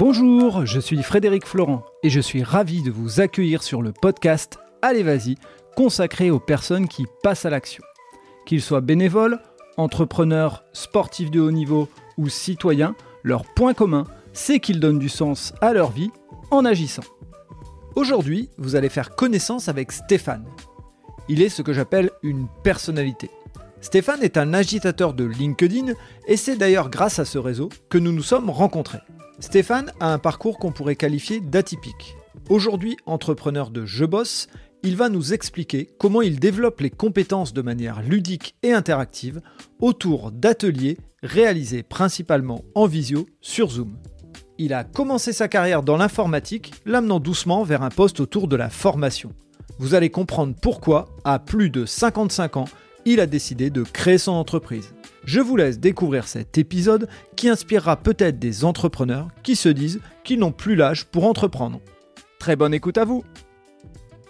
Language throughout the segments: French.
Bonjour, je suis Frédéric Florent et je suis ravi de vous accueillir sur le podcast Allez Vas-y, consacré aux personnes qui passent à l'action. Qu'ils soient bénévoles, entrepreneurs, sportifs de haut niveau ou citoyens, leur point commun, c'est qu'ils donnent du sens à leur vie en agissant. Aujourd'hui, vous allez faire connaissance avec Stéphane. Il est ce que j'appelle une personnalité. Stéphane est un agitateur de LinkedIn et c'est d'ailleurs grâce à ce réseau que nous nous sommes rencontrés. Stéphane a un parcours qu'on pourrait qualifier d'atypique. Aujourd'hui entrepreneur de Je Bosse, il va nous expliquer comment il développe les compétences de manière ludique et interactive autour d'ateliers réalisés principalement en visio sur Zoom. Il a commencé sa carrière dans l'informatique, l'amenant doucement vers un poste autour de la formation. Vous allez comprendre pourquoi, à plus de 55 ans, il a décidé de créer son entreprise. Je vous laisse découvrir cet épisode qui inspirera peut-être des entrepreneurs qui se disent qu'ils n'ont plus l'âge pour entreprendre. Très bonne écoute à vous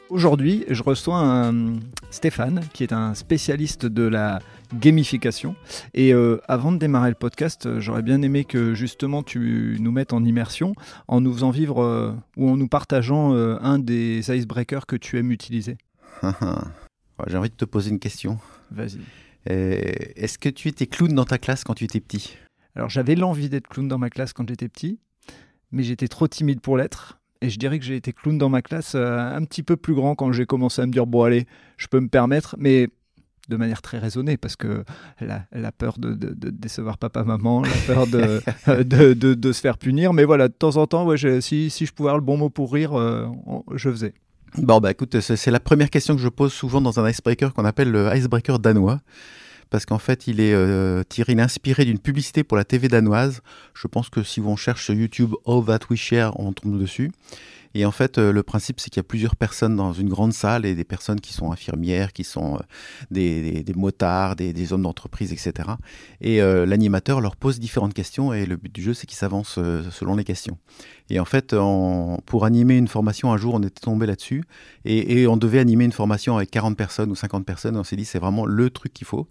Aujourd'hui, je reçois un Stéphane, qui est un spécialiste de la gamification. Et euh, avant de démarrer le podcast, j'aurais bien aimé que justement tu nous mettes en immersion en nous faisant vivre euh, ou en nous partageant euh, un des icebreakers que tu aimes utiliser. J'ai envie de te poser une question. Vas-y. Est-ce que tu étais clown dans ta classe quand tu étais petit? Alors j'avais l'envie d'être clown dans ma classe quand j'étais petit, mais j'étais trop timide pour l'être. Et je dirais que j'ai été clown dans ma classe euh, un petit peu plus grand quand j'ai commencé à me dire bon allez, je peux me permettre, mais de manière très raisonnée parce que la, la peur de, de, décevoir papa maman, la peur de, de, se faire punir. Mais voilà, de temps en temps, ouais, si, si je pouvais avoir le bon mot pour rire, euh, je faisais. Bon bah écoute, c'est la première question que je pose souvent dans un icebreaker qu'on appelle le icebreaker danois parce qu'en fait, il est euh, tiré, inspiré d'une publicité pour la TV danoise. Je pense que si on cherche sur YouTube All That We Share, on tombe dessus. Et en fait, euh, le principe, c'est qu'il y a plusieurs personnes dans une grande salle et des personnes qui sont infirmières, qui sont euh, des, motards, des, hommes d'entreprise, etc. Et l'animateur leur pose différentes questions et le but du jeu, c'est qu'ils s'avancent selon les questions. Et en fait, pour animer une formation, un jour, on était tombé là-dessus et, et, on devait animer une formation avec 40 personnes ou 50 personnes. on s'est dit, c'est vraiment le truc qu'il faut.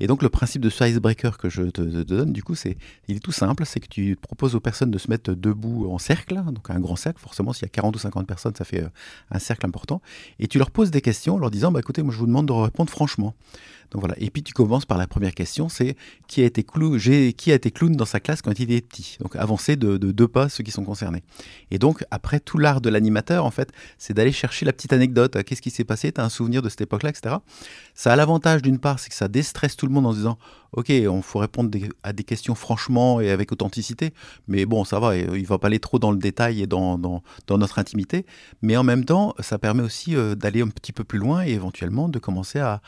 Et donc le principe de ce icebreaker que je te, donne, du coup, c'est, il est tout simple, c'est que tu proposes aux personnes de se mettre debout en cercle, donc un grand cercle, forcément s'il y a 40 ou 50 personnes, ça fait euh, un cercle important, et tu leur poses des questions en leur disant, bah écoutez, moi je vous demande de répondre franchement. Donc voilà. Et puis tu commences par la première question, c'est qui a été clown, qui a été dans sa classe quand il était petit? Donc avancer de, deux pas ceux qui sont concernés. Et donc après tout l'art de l'animateur en fait, c'est d'aller chercher la petite anecdote. Qu'est-ce qui s'est passé? Tu as un souvenir de cette époque-là, etc. Ça a l'avantage d'une part, c'est que ça déstresse tout le monde en se disant ok, on faut répondre à des questions franchement et avec authenticité, mais bon, ça va, il ne va pas aller trop dans le détail et dans, notre intimité, mais en même temps, ça permet aussi euh, d'aller un petit peu plus loin et éventuellement de commencer à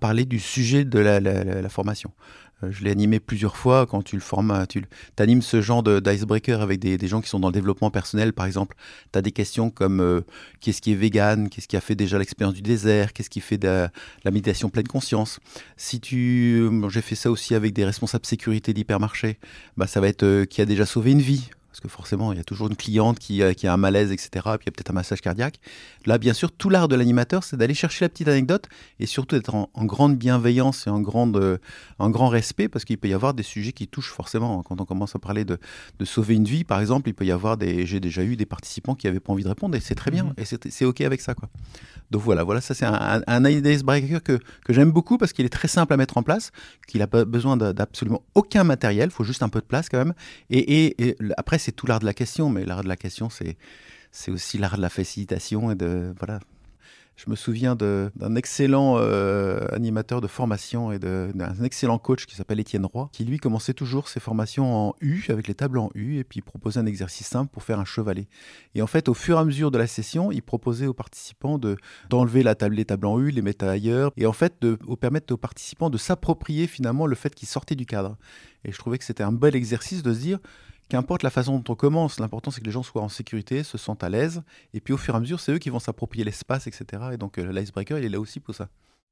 parler du sujet de la formation. Euh, je l'ai animé plusieurs fois. Quand tu le formes, tu animes ce genre d'icebreaker avec des, gens qui sont dans le développement personnel, par exemple. Tu as des questions comme euh, qu'est-ce qui est vegan, qu'est-ce qui a fait déjà l'expérience du désert, qu'est-ce qui fait de la, méditation pleine conscience? Si tu, j'ai fait ça aussi avec des responsables sécurité d'hypermarché, bah ça va être euh, qui a déjà sauvé une vie parce que forcément, il y a toujours une cliente qui, a un malaise, etc. Puis il y a peut-être un massage cardiaque. Là, bien sûr, tout l'art de l'animateur, c'est d'aller chercher la petite anecdote et surtout d'être en, grande bienveillance et en, grande, euh, en grand respect, parce qu'il peut y avoir des sujets qui touchent forcément. Quand on commence à parler de, sauver une vie, par exemple, il peut y avoir des. J'ai déjà eu des participants qui n'avaient pas envie de répondre et c'est très bien mhm. et c'est OK avec ça. Quoi. Donc voilà, voilà ça c'est un, un, icebreaker que, que j'aime beaucoup parce qu'il est très simple à mettre en place, qu'il n'a pas besoin d'absolument aucun matériel, il faut juste un peu de place quand même. Et, et, et après, c'est tout l'art de la question, mais l'art de la question, c'est aussi l'art de la facilitation et de voilà je me souviens d'un excellent euh, animateur de formation et d'un excellent coach qui s'appelle Étienne Roy, qui lui commençait toujours ses formations en U, avec les tables en U, et puis il proposait un exercice simple pour faire un chevalet. Et en fait, au fur et à mesure de la session, il proposait aux participants d'enlever la table, les tables en U, les mettre ailleurs, et en fait, de, permettre aux participants de s'approprier finalement le fait qu'ils sortaient du cadre. Et je trouvais que c'était un bel exercice de se dire, qu'importe la façon dont on commence, l'important c'est que les gens soient en sécurité, se sentent à l'aise, et puis au fur et à mesure, c'est eux qui vont s'approprier l'espace, etc. Et donc euh, l'icebreaker, il est là aussi pour ça.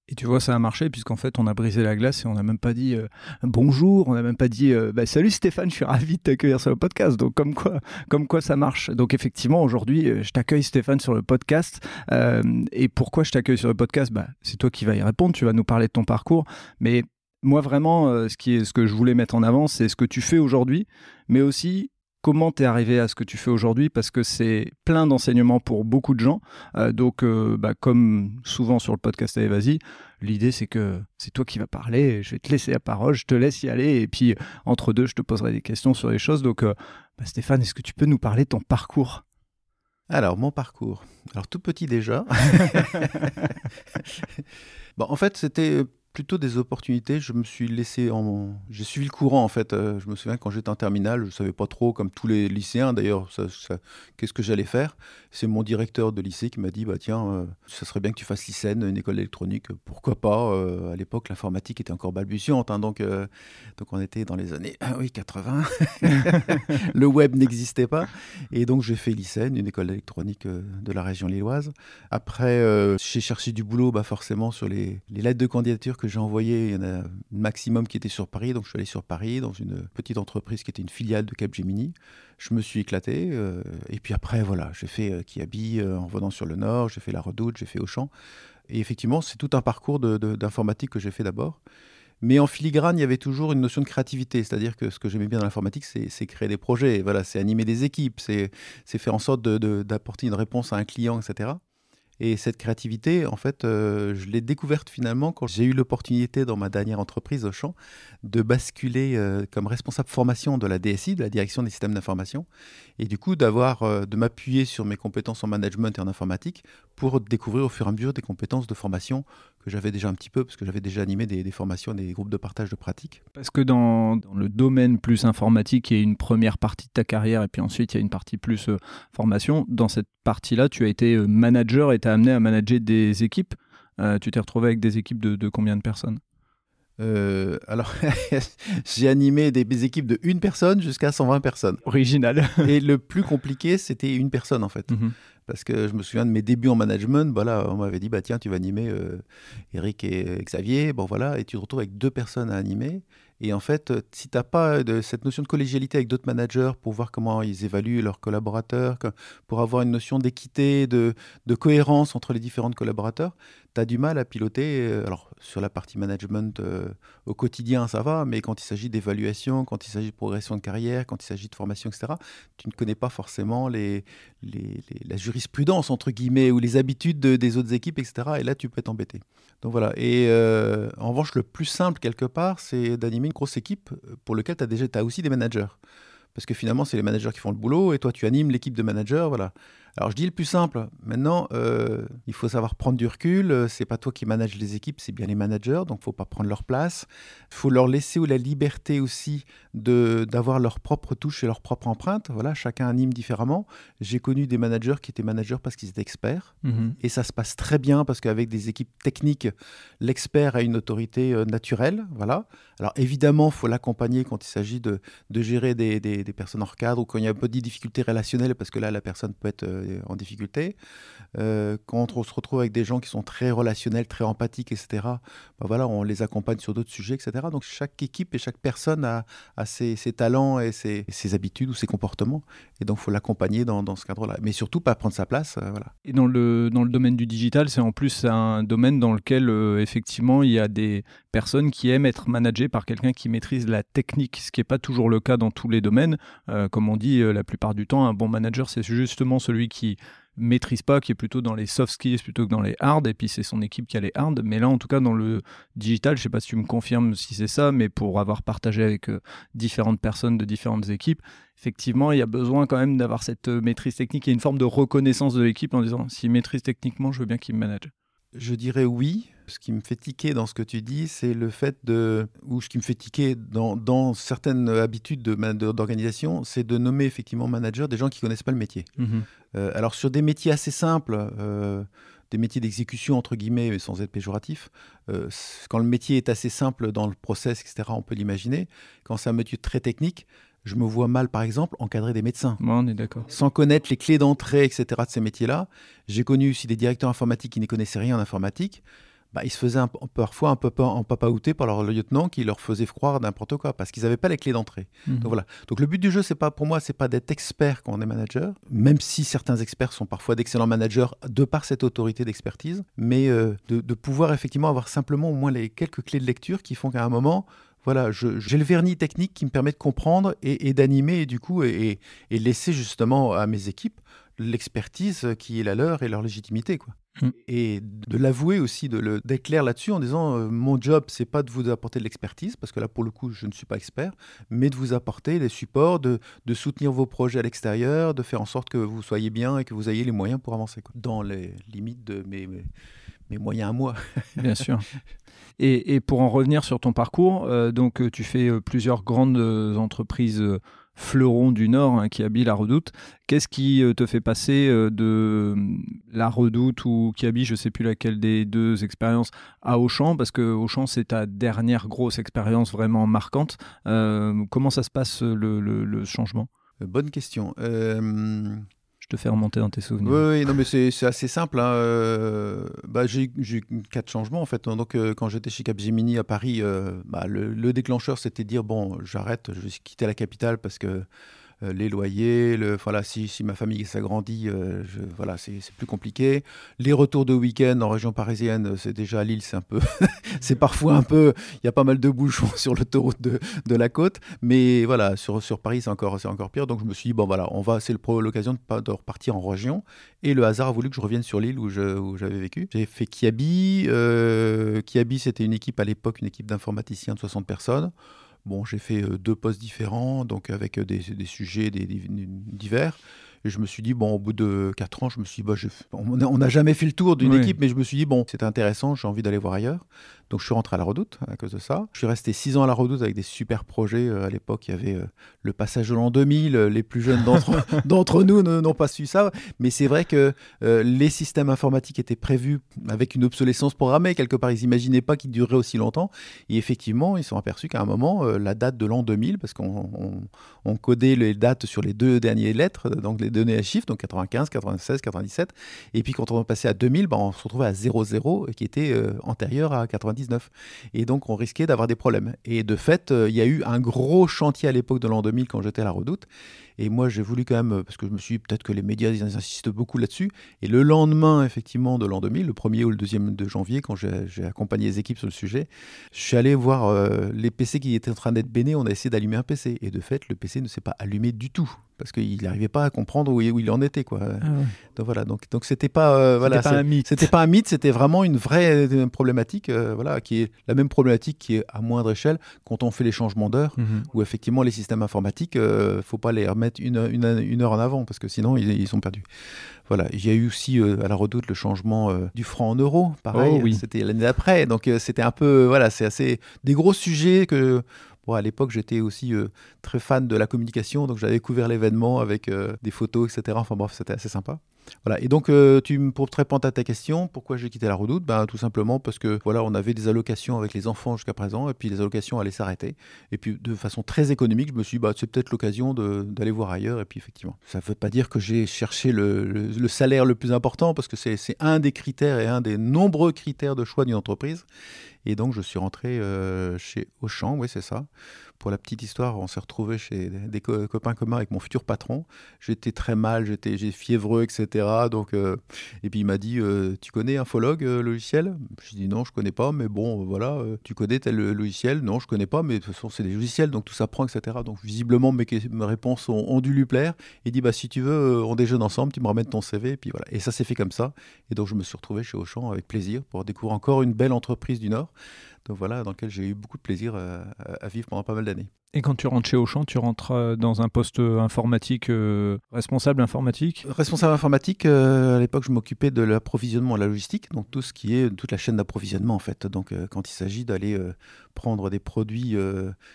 Et tu vois, ça a marché puisqu'en fait, on a brisé la glace et on n'a même pas dit euh, bonjour, on n'a même pas dit euh, bah, salut Stéphane, je suis ravi de t'accueillir sur le podcast. Donc, comme quoi, comme quoi ça marche. Donc, effectivement, aujourd'hui, je t'accueille Stéphane sur le podcast. et pourquoi je t'accueille sur le podcast? Bah, C'est toi qui vas y répondre, tu vas nous parler de ton parcours. Mais moi, vraiment, ce, qui est, ce que je voulais mettre en avant, c'est ce que tu fais aujourd'hui, mais aussi comment tu es arrivé à ce que tu fais aujourd'hui parce que c'est plein d'enseignements pour beaucoup de gens. Euh, donc, euh, bah, comme souvent sur le podcast Allez, vas-y, l'idée c'est que c'est toi qui vas parler. Je vais te laisser la parole, je te laisse y aller. Et puis, entre deux, je te poserai des questions sur les choses. Donc, bah, Stéphane, est-ce que tu peux nous parler de ton parcours? Alors, mon parcours. Alors, tout petit déjà. bon, en fait, c'était plutôt des opportunités. Je me suis laissé en. J'ai suivi le courant en fait. Euh, je me souviens quand j'étais en terminale, je ne savais pas trop, comme tous les lycéens d'ailleurs, qu'est-ce que j'allais faire? C'est mon directeur de lycée qui m'a dit bah tiens, euh, ça serait bien que tu fasses lycéenne, une école électronique. Pourquoi pas? Euh, À l'époque, l'informatique était encore balbutiante, hein, donc donc on était dans les années oui 80. le web n'existait pas, et donc j'ai fait lycéenne, une école électronique de la région lilloise. Après, j'ai cherché du boulot, bah forcément sur les, les lettres de candidature que j'ai envoyé, il y en a un maximum qui était sur Paris. Donc je suis allé sur Paris dans une petite entreprise qui était une filiale de Capgemini. Je me suis éclaté. Euh, et puis après, voilà, j'ai fait euh, Kiabi euh, en venant sur le Nord, j'ai fait La Redoute, j'ai fait Auchan. Et effectivement, c'est tout un parcours d'informatique que j'ai fait d'abord. Mais en filigrane, il y avait toujours une notion de créativité. C'est-à-dire que ce que j'aimais bien dans l'informatique, c'est créer des projets. Voilà, c'est animer des équipes, c'est faire en sorte d'apporter une réponse à un client, etc. Et cette créativité, en fait, euh, je l'ai découverte finalement quand j'ai eu l'opportunité dans ma dernière entreprise, Auchan, de basculer euh, comme responsable formation de la DSI, de la direction des systèmes d'information, et du coup d'avoir, euh, de m'appuyer sur mes compétences en management et en informatique pour découvrir au fur et à mesure des compétences de formation que j'avais déjà un petit peu, parce que j'avais déjà animé des, formations, des groupes de partage de pratiques. Parce que dans, le domaine plus informatique, il y a une première partie de ta carrière, et puis ensuite il y a une partie plus formation. Dans cette partie-là, tu as été manager et tu as amené à manager des équipes. tu t'es retrouvé avec des équipes de combien de personnes? Euh, alors, j'ai animé des, équipes de une personne jusqu'à 120 personnes. Original. Et le plus compliqué, c'était une personne en fait. Mhm. Parce que je me souviens de mes débuts en management, voilà, on m'avait dit, bah tiens, tu vas animer euh, Eric et Xavier, bon voilà, et tu te retrouves avec deux personnes à animer. Et en fait, si tu n'as pas de, cette notion de collégialité avec d'autres managers pour voir comment ils évaluent leurs collaborateurs, pour avoir une notion d'équité, de, de, cohérence entre les différents collaborateurs, tu as du mal à piloter. Euh, alors, sur la partie management euh, au quotidien, ça va, mais quand il s'agit d'évaluation, quand il s'agit de progression de carrière, quand il s'agit de formation, etc., tu ne connais pas forcément la jurisprudence, entre guillemets, ou les habitudes des autres équipes, etc. Et là, tu peux t'embêter. Donc voilà. Et euh, en revanche, le plus simple, quelque part, c'est d'animer une grosse équipe pour laquelle tu déjà, as aussi des managers. Parce que finalement, c'est les managers qui font le boulot et toi, tu animes l'équipe de managers. Voilà. Alors je dis le plus simple. Maintenant, euh, il faut savoir prendre du recul. Euh, c'est pas toi qui manages les équipes, c'est bien les managers. Donc faut pas prendre leur place. Il faut leur laisser la liberté aussi de d'avoir leur propre touche et leur propre empreinte. Voilà, chacun anime différemment. J'ai connu des managers qui étaient managers parce qu'ils étaient experts mhm. et ça se passe très bien parce qu'avec des équipes techniques, l'expert a une autorité euh, naturelle. Voilà. Alors évidemment, faut l'accompagner quand il s'agit de, de gérer des, des, des, personnes hors cadre ou quand il y a un peu de difficultés relationnelles parce que là la personne peut être en difficulté. Euh, quand on se retrouve avec des gens qui sont très relationnels, très empathiques, etc., ben voilà, on les accompagne sur d'autres sujets, etc. Donc chaque équipe et chaque personne a, ses, talents et ses, habitudes ou ses comportements. Et donc il faut l'accompagner dans, ce cadre-là. Mais surtout pas prendre sa place. Euh, voilà. Et dans le, dans le domaine du digital, c'est en plus un domaine dans lequel euh, effectivement il y a des personnes qui aiment être managées par quelqu'un qui maîtrise la technique, ce qui n'est pas toujours le cas dans tous les domaines. comme on dit la plupart du temps, un bon manager, c'est justement celui qui maîtrise pas, qui est plutôt dans les soft skills plutôt que dans les hard, et puis c'est son équipe qui a les hard. Mais là, en tout cas, dans le digital, je sais pas si tu me confirmes si c'est ça, mais pour avoir partagé avec euh, différentes personnes de différentes équipes, effectivement, il y a besoin quand même d'avoir cette euh, maîtrise technique et une forme de reconnaissance de l'équipe en disant s'il maîtrise techniquement, je veux bien qu'il me manage. Je dirais oui. Ce qui me fait tiquer dans ce que tu dis, c'est le fait de, ou ce qui me fait tiquer dans, certaines habitudes d'organisation, c'est de nommer effectivement manager des gens qui connaissent pas le métier. Mhm. Euh, alors sur des métiers assez simples, euh, des métiers d'exécution entre guillemets, sans être péjoratif, euh, quand le métier est assez simple dans le process, etc., on peut l'imaginer. Quand c'est un métier très technique, je me vois mal, par exemple, encadrer des médecins. on est d'accord. Sans connaître les clés d'entrée, etc., de ces métiers-là. J'ai connu aussi des directeurs informatiques qui ne connaissaient rien en informatique. Bah, ils se faisaient parfois un peu en papa-outé par leur lieutenant qui leur faisait croire n'importe quoi parce qu'ils n'avaient pas les clés d'entrée. Mhm. Donc voilà. Donc le but du jeu, c'est pas pour moi, c'est pas d'être expert quand on est manager, même si certains experts sont parfois d'excellents managers de par cette autorité d'expertise, mais euh, de, de pouvoir effectivement avoir simplement au moins les quelques clés de lecture qui font qu'à un moment, voilà, j'ai le vernis technique qui me permet de comprendre et, d'animer et du coup et, et, laisser justement à mes équipes l'expertise qui est la leur et leur légitimité quoi. Mm. Et de l'avouer aussi, d'être clair là-dessus en disant euh, mon job, c'est pas de vous apporter de l'expertise, parce que là, pour le coup, je ne suis pas expert, mais de vous apporter les supports, de, de soutenir vos projets à l'extérieur, de faire en sorte que vous soyez bien et que vous ayez les moyens pour avancer, quoi, dans les limites de mes, mes, moyens à moi. bien sûr. Et, et, pour en revenir sur ton parcours, euh, donc euh, tu fais plusieurs grandes entreprises fleuron du Nord hein, qui habille la redoute. Qu'est-ce qui euh, te fait passer euh, de euh, la redoute ou qui habille, je ne sais plus laquelle des deux expériences, à Auchan? Parce que Auchan, c'est ta dernière grosse expérience vraiment marquante. comment ça se passe le, changement? Bonne question. Je te fais remonter dans tes souvenirs. Oui, non, mais c'est assez simple. Hein. Euh, bah, j'ai eu quatre changements en fait. Donc, euh, quand j'étais chez Capgemini à Paris, euh, bah, le, le, déclencheur, c'était dire bon, j'arrête, je vais quitter la capitale parce que euh, les loyers, voilà, si, ma famille s'agrandit, euh, voilà, c'est plus compliqué. Les retours de week-end en région parisienne, c'est déjà à Lille, c'est un peu, c'est parfois un peu, il y a pas mal de bouchons sur l'autoroute de, de, la côte, mais voilà, sur, sur Paris, c'est encore, c'est encore pire. Donc je me suis dit bon voilà, on va, c'est l'occasion de, repartir en région. Et le hasard a voulu que je revienne sur l'île où, où j'avais vécu. J'ai fait Kiabi. Euh, Kiabi, c'était une équipe à l'époque, une équipe d'informaticiens de 60 personnes. Bon, j'ai fait euh, deux postes différents, donc avec euh, des, sujets divers. Et je me suis dit, bon, au bout de 4 ans, je me suis dit, bah, on n'a jamais fait le tour d'une équipe, mais je me suis dit, bon, c'était intéressant, j'ai envie d'aller voir ailleurs. Donc je suis rentré à la Redoute à cause de ça. Je suis resté 6 ans à la Redoute avec des super projets. Euh, à l'époque, il y avait le passage de l'an 2000. les plus jeunes d'entre nous n'ont pas su ça. Mais c'est vrai que les systèmes informatiques étaient prévus avec une obsolescence programmée. Quelque part, ils n'imaginaient pas qu'ils dureraient aussi longtemps. Et effectivement, ils sont aperçus qu'à un moment, la date de l'an 2000, parce qu'on on, codait les dates sur les deux dernières lettres, donc les données à chiffres, donc 95, 96, 97. Et puis quand on passé à 2000, ben, on se retrouvait à 00, qui était euh, antérieur à 99. Et donc on risquait d'avoir des problèmes. Et de fait, euh, il y a eu un gros chantier à l'époque de l'an 2000 quand j'étais à la Redoute. Et moi, j'ai voulu quand même, euh, parce que je me suis dit peut-être que les médias ils insistent beaucoup là-dessus. Et le lendemain, effectivement, de l'an 2000, le 1er ou le 2e de janvier, quand j'ai accompagné les équipes sur le sujet, je suis allé voir euh, les PC qui étaient en train d'être bénés. On a essayé d'allumer un PC. Et de fait, le PC ne s'est pas allumé du tout parce qu'il n'arrivait pas à comprendre où, il en était quoi. Ah donc voilà, donc donc c'était pas euh, voilà, pas un mythe. C'était pas un mythe, c'était vraiment une vraie problématique voilà, qui est la même problématique qui est à moindre échelle quand on fait les changements d'heure mhm. où effectivement les systèmes informatiques ne faut pas les remettre une, une, heure en avant, parce que sinon, ils, sont perdus. Voilà, il y a eu aussi euh, à la redoute le changement euh, du franc en euros, pareil, oh c'était l'année d'après, donc euh, c'était un peu, voilà, c'est assez des gros sujets que Bon, à l'époque, j'étais aussi très fan de la communication, donc j'avais couvert l'événement avec des photos, etc. Enfin bref, c'était assez sympa. Voilà. Et donc, euh, tu, pour te répondre à ta question, pourquoi j'ai quitté la redoute? Ben, Tout simplement parce que voilà, on avait des allocations avec les enfants jusqu'à présent, et puis les allocations allaient s'arrêter. Et puis, de façon très économique, je me suis dit, bah, c'est peut-être l'occasion d'aller voir ailleurs. Et puis, effectivement, ça ne veut pas dire que j'ai cherché le, salaire le plus important, parce que c'est un des critères et un des nombreux critères de choix d'une entreprise. Et donc, je suis rentré euh, chez Auchan, oui, c'est ça. Pour la petite histoire, on s'est retrouvé chez des copains communs avec mon futur patron. J'étais très mal, j'étais fiévreux, etc. Donc, euh, et puis il m'a dit euh, Tu connais Infologue logiciel? Je dit Non, je connais pas, mais bon, voilà. tu connais tel logiciel? Non, je connais pas, mais de toute façon, c'est des logiciels, donc tout ça prend, etc. Donc, visiblement, mes, mes réponses ont, ont, dû lui plaire. Il dit bah, Si tu veux, on déjeune ensemble, tu me ramènes ton CV. Et puis voilà. Et ça s'est fait comme ça. Et donc, je me suis retrouvé chez Auchan avec plaisir pour découvrir encore une belle entreprise du Nord. Donc voilà, dans lequel j'ai eu beaucoup de plaisir euh, à, vivre pendant pas mal d'années. Et quand tu rentres chez Auchan, tu rentres euh, dans un poste informatique, euh, responsable informatique? Responsable informatique, à l'époque, je m'occupais de l'approvisionnement, la logistique, donc tout ce qui est toute la chaîne d'approvisionnement en fait. Donc quand il s'agit d'aller prendre des produits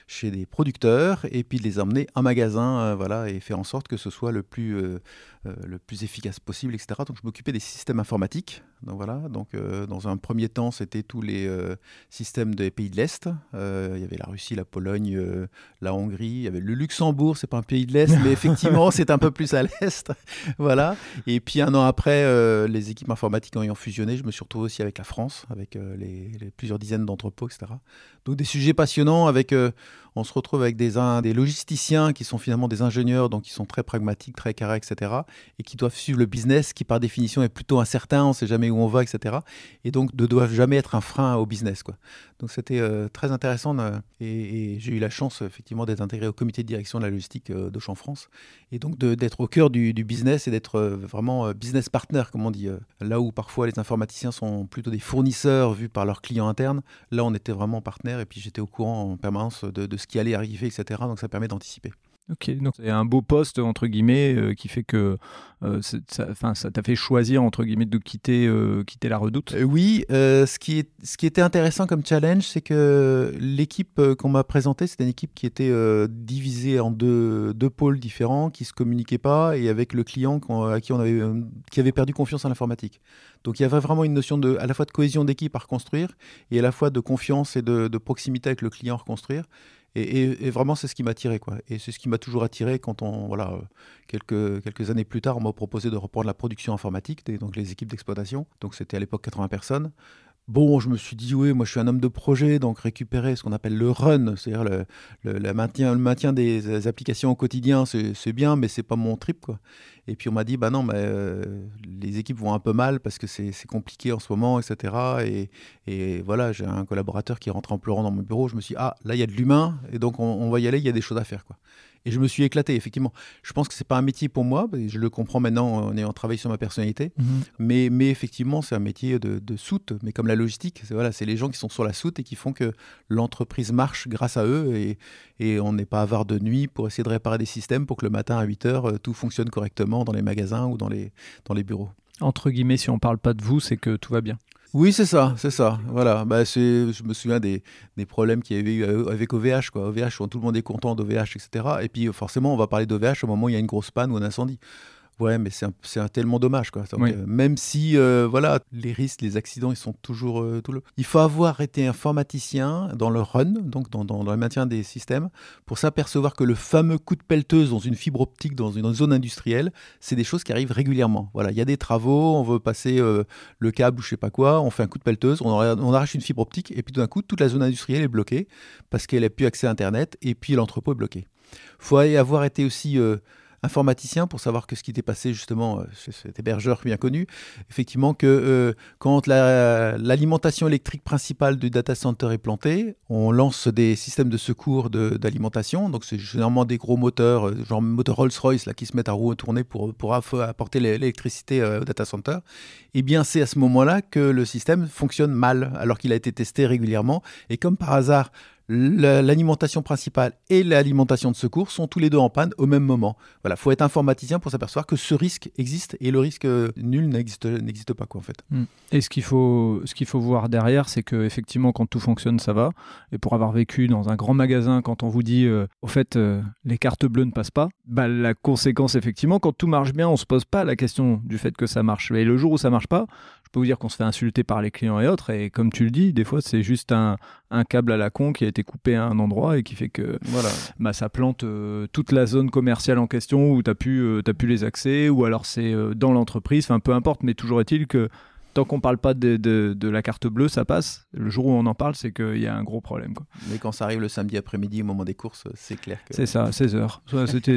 chez des producteurs et puis de les emmener en magasin, voilà, et faire en sorte que ce soit le plus, le plus efficace possible, etc. Donc je m'occupais des systèmes informatiques. Donc voilà, donc dans un premier temps, c'était tous les systèmes des pays de l'Est. Euh, il y avait la Russie, la Pologne, euh, la Hongrie, avait le Luxembourg, c'est pas un pays de l'Est, mais effectivement, c'est un peu plus à l'Est. voilà. Et puis un an après, euh, les équipes informatiques ayant fusionné, je me suis retrouvé aussi avec la France, avec euh, les, plusieurs dizaines d'entrepôts, etc. Donc des sujets passionnants avec, euh, on se retrouve avec des, des logisticiens qui sont finalement des ingénieurs, donc qui sont très pragmatiques, très carrés, etc. Et qui doivent suivre le business, qui par définition est plutôt incertain, on ne sait jamais où on va, etc. Et donc ne doivent jamais être un frein au business. Quoi. Donc c'était très intéressant et, et j'ai eu la chance effectivement d'être intégré au comité de direction de la logistique euh, d'Auchan France, et donc d'être au cœur du, business et d'être euh, vraiment euh, business partner, comme on dit. Là où parfois les informaticiens sont plutôt des fournisseurs vus par leurs clients internes, là on était vraiment partenaire, et puis j'étais au courant en permanence de, de ce qui allait arriver, etc. Donc ça permet d'anticiper. Ok, donc c'est un beau poste entre guillemets euh, qui fait que euh, ça, t'a fait choisir entre guillemets de quitter, euh, quitter la Redoute. oui, ce qui est, ce qui était intéressant comme challenge, c'est que l'équipe qu'on m'a présentée, c'était une équipe qui était divisée en deux, deux pôles différents, qui se communiquaient pas, et avec le client à qui on avait, qui avait perdu confiance en l'informatique. Donc il y avait vraiment une notion de, à la fois de cohésion d'équipe à reconstruire, et à la fois de confiance et de, de proximité avec le client à reconstruire. Et, vraiment, c'est ce qui m'a attiré. Quoi. Et c'est ce qui m'a toujours attiré quand on, voilà, euh, quelques, quelques années plus tard, on m'a proposé de reprendre la production informatique, donc les équipes d'exploitation. Donc c'était à l'époque 80 personnes. Bon, je me suis dit, oui, moi je suis un homme de projet, donc récupérer ce qu'on appelle le run, c'est-à-dire le, maintien, des applications au quotidien, c'est bien, mais c'est pas mon trip. Quoi. Et puis on m'a dit, bah non, mais, euh, les équipes vont un peu mal parce que c'est compliqué en ce moment, etc. Et, et voilà, j'ai un collaborateur qui rentre en pleurant dans mon bureau. Je me suis dit, ah, là, il y a de l'humain, et donc on, on, va y aller, il y a des choses à faire. Quoi. Et je me suis éclaté, effectivement. Je pense que c'est pas un métier pour moi, je le comprends maintenant en ayant travaillé sur ma personnalité, mhm. mais, mais effectivement, c'est un métier de, de, soute, mais comme la logistique, c'est voilà, les gens qui sont sur la soute et qui font que l'entreprise marche grâce à eux et, et on n'est pas avare de nuit pour essayer de réparer des systèmes pour que le matin à 8 heures, euh, tout fonctionne correctement dans les magasins ou dans les, dans les bureaux. Entre guillemets, si on parle pas de vous, c'est que tout va bien. Oui, c'est ça, c'est ça. Voilà, bah, je me souviens des, des problèmes qu'il y avait eu avec OVH. Quoi. OVH, tout le monde est content d'OVH, etc. Et puis forcément, on va parler d'OVH au moment où il y a une grosse panne ou un incendie. Ouais, mais c'est un, tellement dommage. Quoi. Euh, même si euh, voilà, les risques, les accidents, ils sont toujours. Euh, tout le... Il faut avoir été informaticien dans le run, donc dans, dans, le maintien des systèmes, pour s'apercevoir que le fameux coup de pelleteuse dans une fibre optique, dans une, zone industrielle, c'est des choses qui arrivent régulièrement. Voilà, il y a des travaux, on veut passer le câble ou je sais pas quoi, on fait un coup de pelleteuse, on, on arrache une fibre optique, et puis tout d'un coup, toute la zone industrielle est bloquée parce qu'elle n'a plus accès à Internet, et puis l'entrepôt est bloqué. Il faut avoir été aussi informaticien pour savoir que ce qui était passé justement chez cet hébergeur bien connu, effectivement que euh, quand l'alimentation électrique principale du data center est plantée, on lance des systèmes de secours d'alimentation, donc c'est généralement des gros moteurs, euh, genre moteur Rolls-Royce là qui se mettent à roue tourner pour, apporter l'électricité euh, au data center. Et eh bien c'est à ce moment-là que le système fonctionne mal alors qu'il a été testé régulièrement et comme par hasard l'alimentation principale et l'alimentation de secours sont tous les deux en panne au même moment. Voilà, faut être informaticien pour s'apercevoir que ce risque existe et le risque nul n'existe pas quoi en fait. Hmm. Et ce qu'il faut ce qu'il faut voir derrière, c'est que effectivement quand tout fonctionne, ça va. Et pour avoir vécu dans un grand magasin, quand on vous dit euh, au fait euh, les cartes bleues ne passent pas, bah, la conséquence effectivement quand tout marche bien, on se pose pas la question du fait que ça marche. Mais le jour où ça marche pas, je peux vous dire qu'on se fait insulter par les clients et autres. Et comme tu le dis, des fois, c'est juste un, câble à la con qui a été coupé à un endroit et qui fait que voilà. bah, ça plante euh, toute la zone commerciale en question où tu as, pu, euh, les accès, ou alors c'est euh, dans l'entreprise, enfin peu importe, mais toujours est-il que tant qu'on parle pas de, de, la carte bleue, ça passe. Le jour où on en parle, c'est qu'il y a un gros problème. Quoi. Mais quand ça arrive le samedi après-midi au moment des courses, c'est clair que. C'est ça, 16h.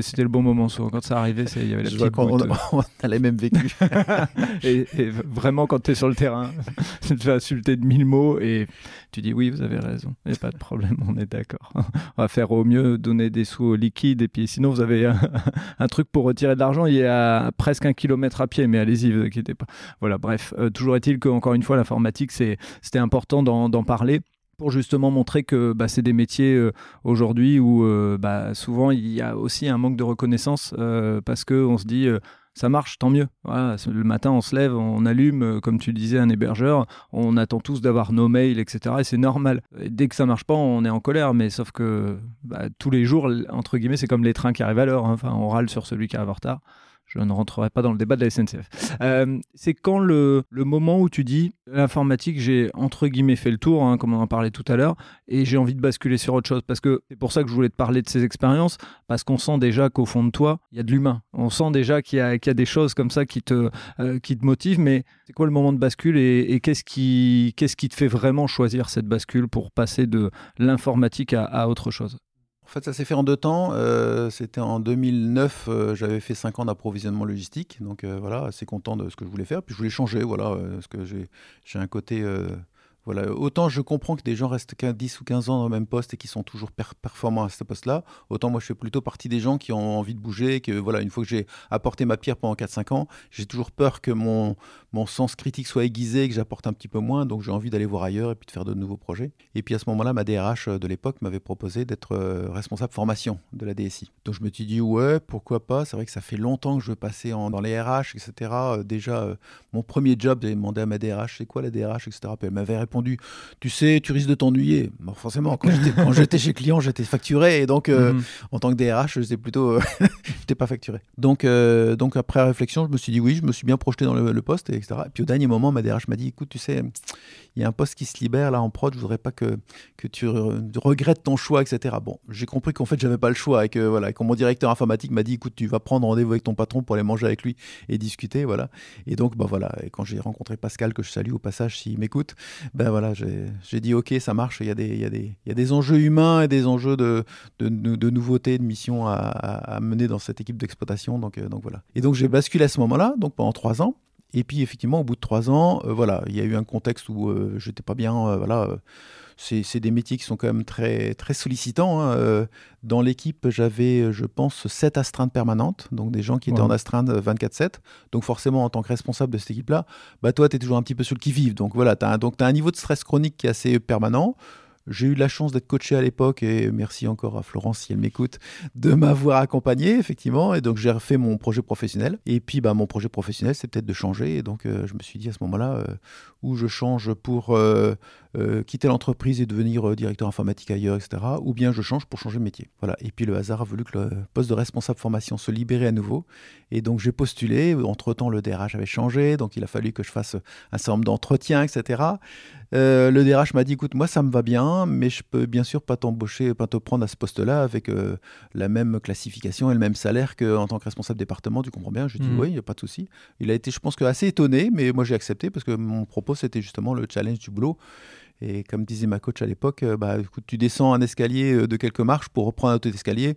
C'était le bon moment. Soit. Quand ça arrivait, il y avait la Je petite on, on, a les mêmes vécu. et, vraiment, quand tu es sur le terrain, tu te fais insulter de mille mots et tu dis oui, vous avez raison. Il n'y a pas de problème, on est d'accord. on va faire au mieux, donner des sous liquides et puis sinon, vous avez un, truc pour retirer de l'argent. Il y a presque un kilomètre à pied, mais allez-y, vous inquiétez pas. Voilà, bref, euh, toujours est-il qu'encore une fois, l'informatique, c'était important d'en parler pour justement montrer que bah, c'est des métiers euh, aujourd'hui où euh, bah, souvent il y a aussi un manque de reconnaissance euh, parce qu'on se dit ça marche, tant mieux. le matin, on se lève, on allume, comme tu disais, un hébergeur, on attend tous d'avoir nos mails, etc. Et c'est normal. dès que ça marche pas, on est en colère, mais sauf que bah, tous les jours, entre guillemets, c'est comme les trains qui arrivent à l'heure. Hein. Enfin, on râle sur celui qui arrive en retard je ne rentrerai pas dans le débat de la SNCF. Euh, c'est quand le, moment où tu dis l'informatique, j'ai entre guillemets fait le tour, hein, comme on en parlait tout à l'heure, et j'ai envie de basculer sur autre chose. Parce que c'est pour ça que je voulais te parler de ces expériences, parce qu'on sent déjà qu'au fond de toi, il y a de l'humain. On sent déjà qu'il y, a des choses comme ça qui te, euh, qui te motivent, mais c'est quoi le moment de bascule et, qu'est-ce qui, qu'est-ce qui te fait vraiment choisir cette bascule pour passer de l'informatique à, autre chose? Fait, ça s'est fait en deux temps. Euh, c'était en 2009, euh, j'avais fait cinq ans d'approvisionnement logistique. Donc euh, voilà, assez content de ce que je voulais faire. Puis je voulais changer, voilà, parce que j'ai un côté voilà, autant je comprends que des gens restent 10 ou 15 ans dans le même poste et qui sont toujours performants à ce poste-là, autant moi je fais plutôt partie des gens qui ont envie de bouger, que voilà, une fois que j'ai apporté ma pierre pendant 4-5 ans, j'ai toujours peur que mon, mon sens critique soit aiguisé, que j'apporte un petit peu moins, donc j'ai envie d'aller voir ailleurs et puis de faire de nouveaux projets. Et puis à ce moment-là, ma DRH de l'époque m'avait proposé d'être euh, responsable formation de la DSI. Donc je me suis dit, ouais, pourquoi pas, c'est vrai que ça fait longtemps que je veux passer en, dans les RH, etc. Euh, déjà, euh, mon premier job, j'ai demandé à ma DRH, c'est quoi la DRH, etc. Puis elle m'avait répondu, tu sais, tu risques de t'ennuyer. forcément, quand j'étais chez client, j'étais facturé et donc euh, mhm. en tant que DRH, je plutôt, euh, j'étais pas facturé. Donc, euh, donc après réflexion, je me suis dit oui, je me suis bien projeté dans le, poste, Et puis au dernier moment, ma DRH m'a dit, écoute, tu sais, il y a un poste qui se libère là en prod, je voudrais pas que, que tu regrettes ton choix, etc. Bon, j'ai compris qu'en fait, j'avais pas le choix et que voilà, quand mon directeur informatique m'a dit, écoute, tu vas prendre rendez-vous avec ton patron pour aller manger avec lui et discuter, voilà. Et donc, bah voilà, et quand j'ai rencontré Pascal, que je salue au passage s'il m'écoute, ben voilà, j'ai dit ok, ça marche. Il y, a des, y y a des enjeux humains et des enjeux de, de, de nouveautés, de missions à, à, mener dans cette équipe d'exploitation. Donc, euh, donc voilà. Et donc j'ai basculé à ce moment-là, donc pendant trois ans. Et puis effectivement, au bout de trois ans, euh, voilà, il y a eu un contexte où euh, j'étais pas bien. voilà, c'est des métiers qui sont quand même très, très sollicitants. Hein. Dans l'équipe, j'avais, je pense, sept astreintes permanentes, donc des gens qui étaient en astreinte 24-7. Donc forcément, en tant que responsable de cette équipe-là, bah, toi, tu es toujours un petit peu sur le qui-vive. Donc voilà, tu as, as, un niveau de stress chronique qui est assez permanent. J'ai eu la chance d'être coaché à l'époque et merci encore à Florence si elle m'écoute de m'avoir accompagné effectivement. Et donc j'ai refait mon projet professionnel. Et puis bah mon projet professionnel c'est peut-être de changer. Et donc euh, je me suis dit à ce moment-là euh, où je change pour euh, quitter l'entreprise et devenir directeur informatique ailleurs etc ou bien je change pour changer de métier. Voilà. Et puis le hasard a voulu que le poste de responsable formation se libérait à nouveau. Et donc j'ai postulé. Entre temps le DRH avait changé. Donc il a fallu que je fasse un certain nombre d'entretiens etc le DRH m'a dit écoute moi ça me va bien mais je peux bien sûr pas t'embaucher, pas te prendre à ce poste-là avec euh, la même classification et le même salaire qu'en tant que responsable département, tu comprends bien? Je dis mmh. oui, il n'y a pas de souci. Il a été, je pense, que assez étonné, mais moi j'ai accepté parce que mon propos c'était justement le challenge du boulot. Et comme disait ma coach à l'époque, euh, bah, tu descends un escalier euh, de quelques marches pour reprendre un autre escalier.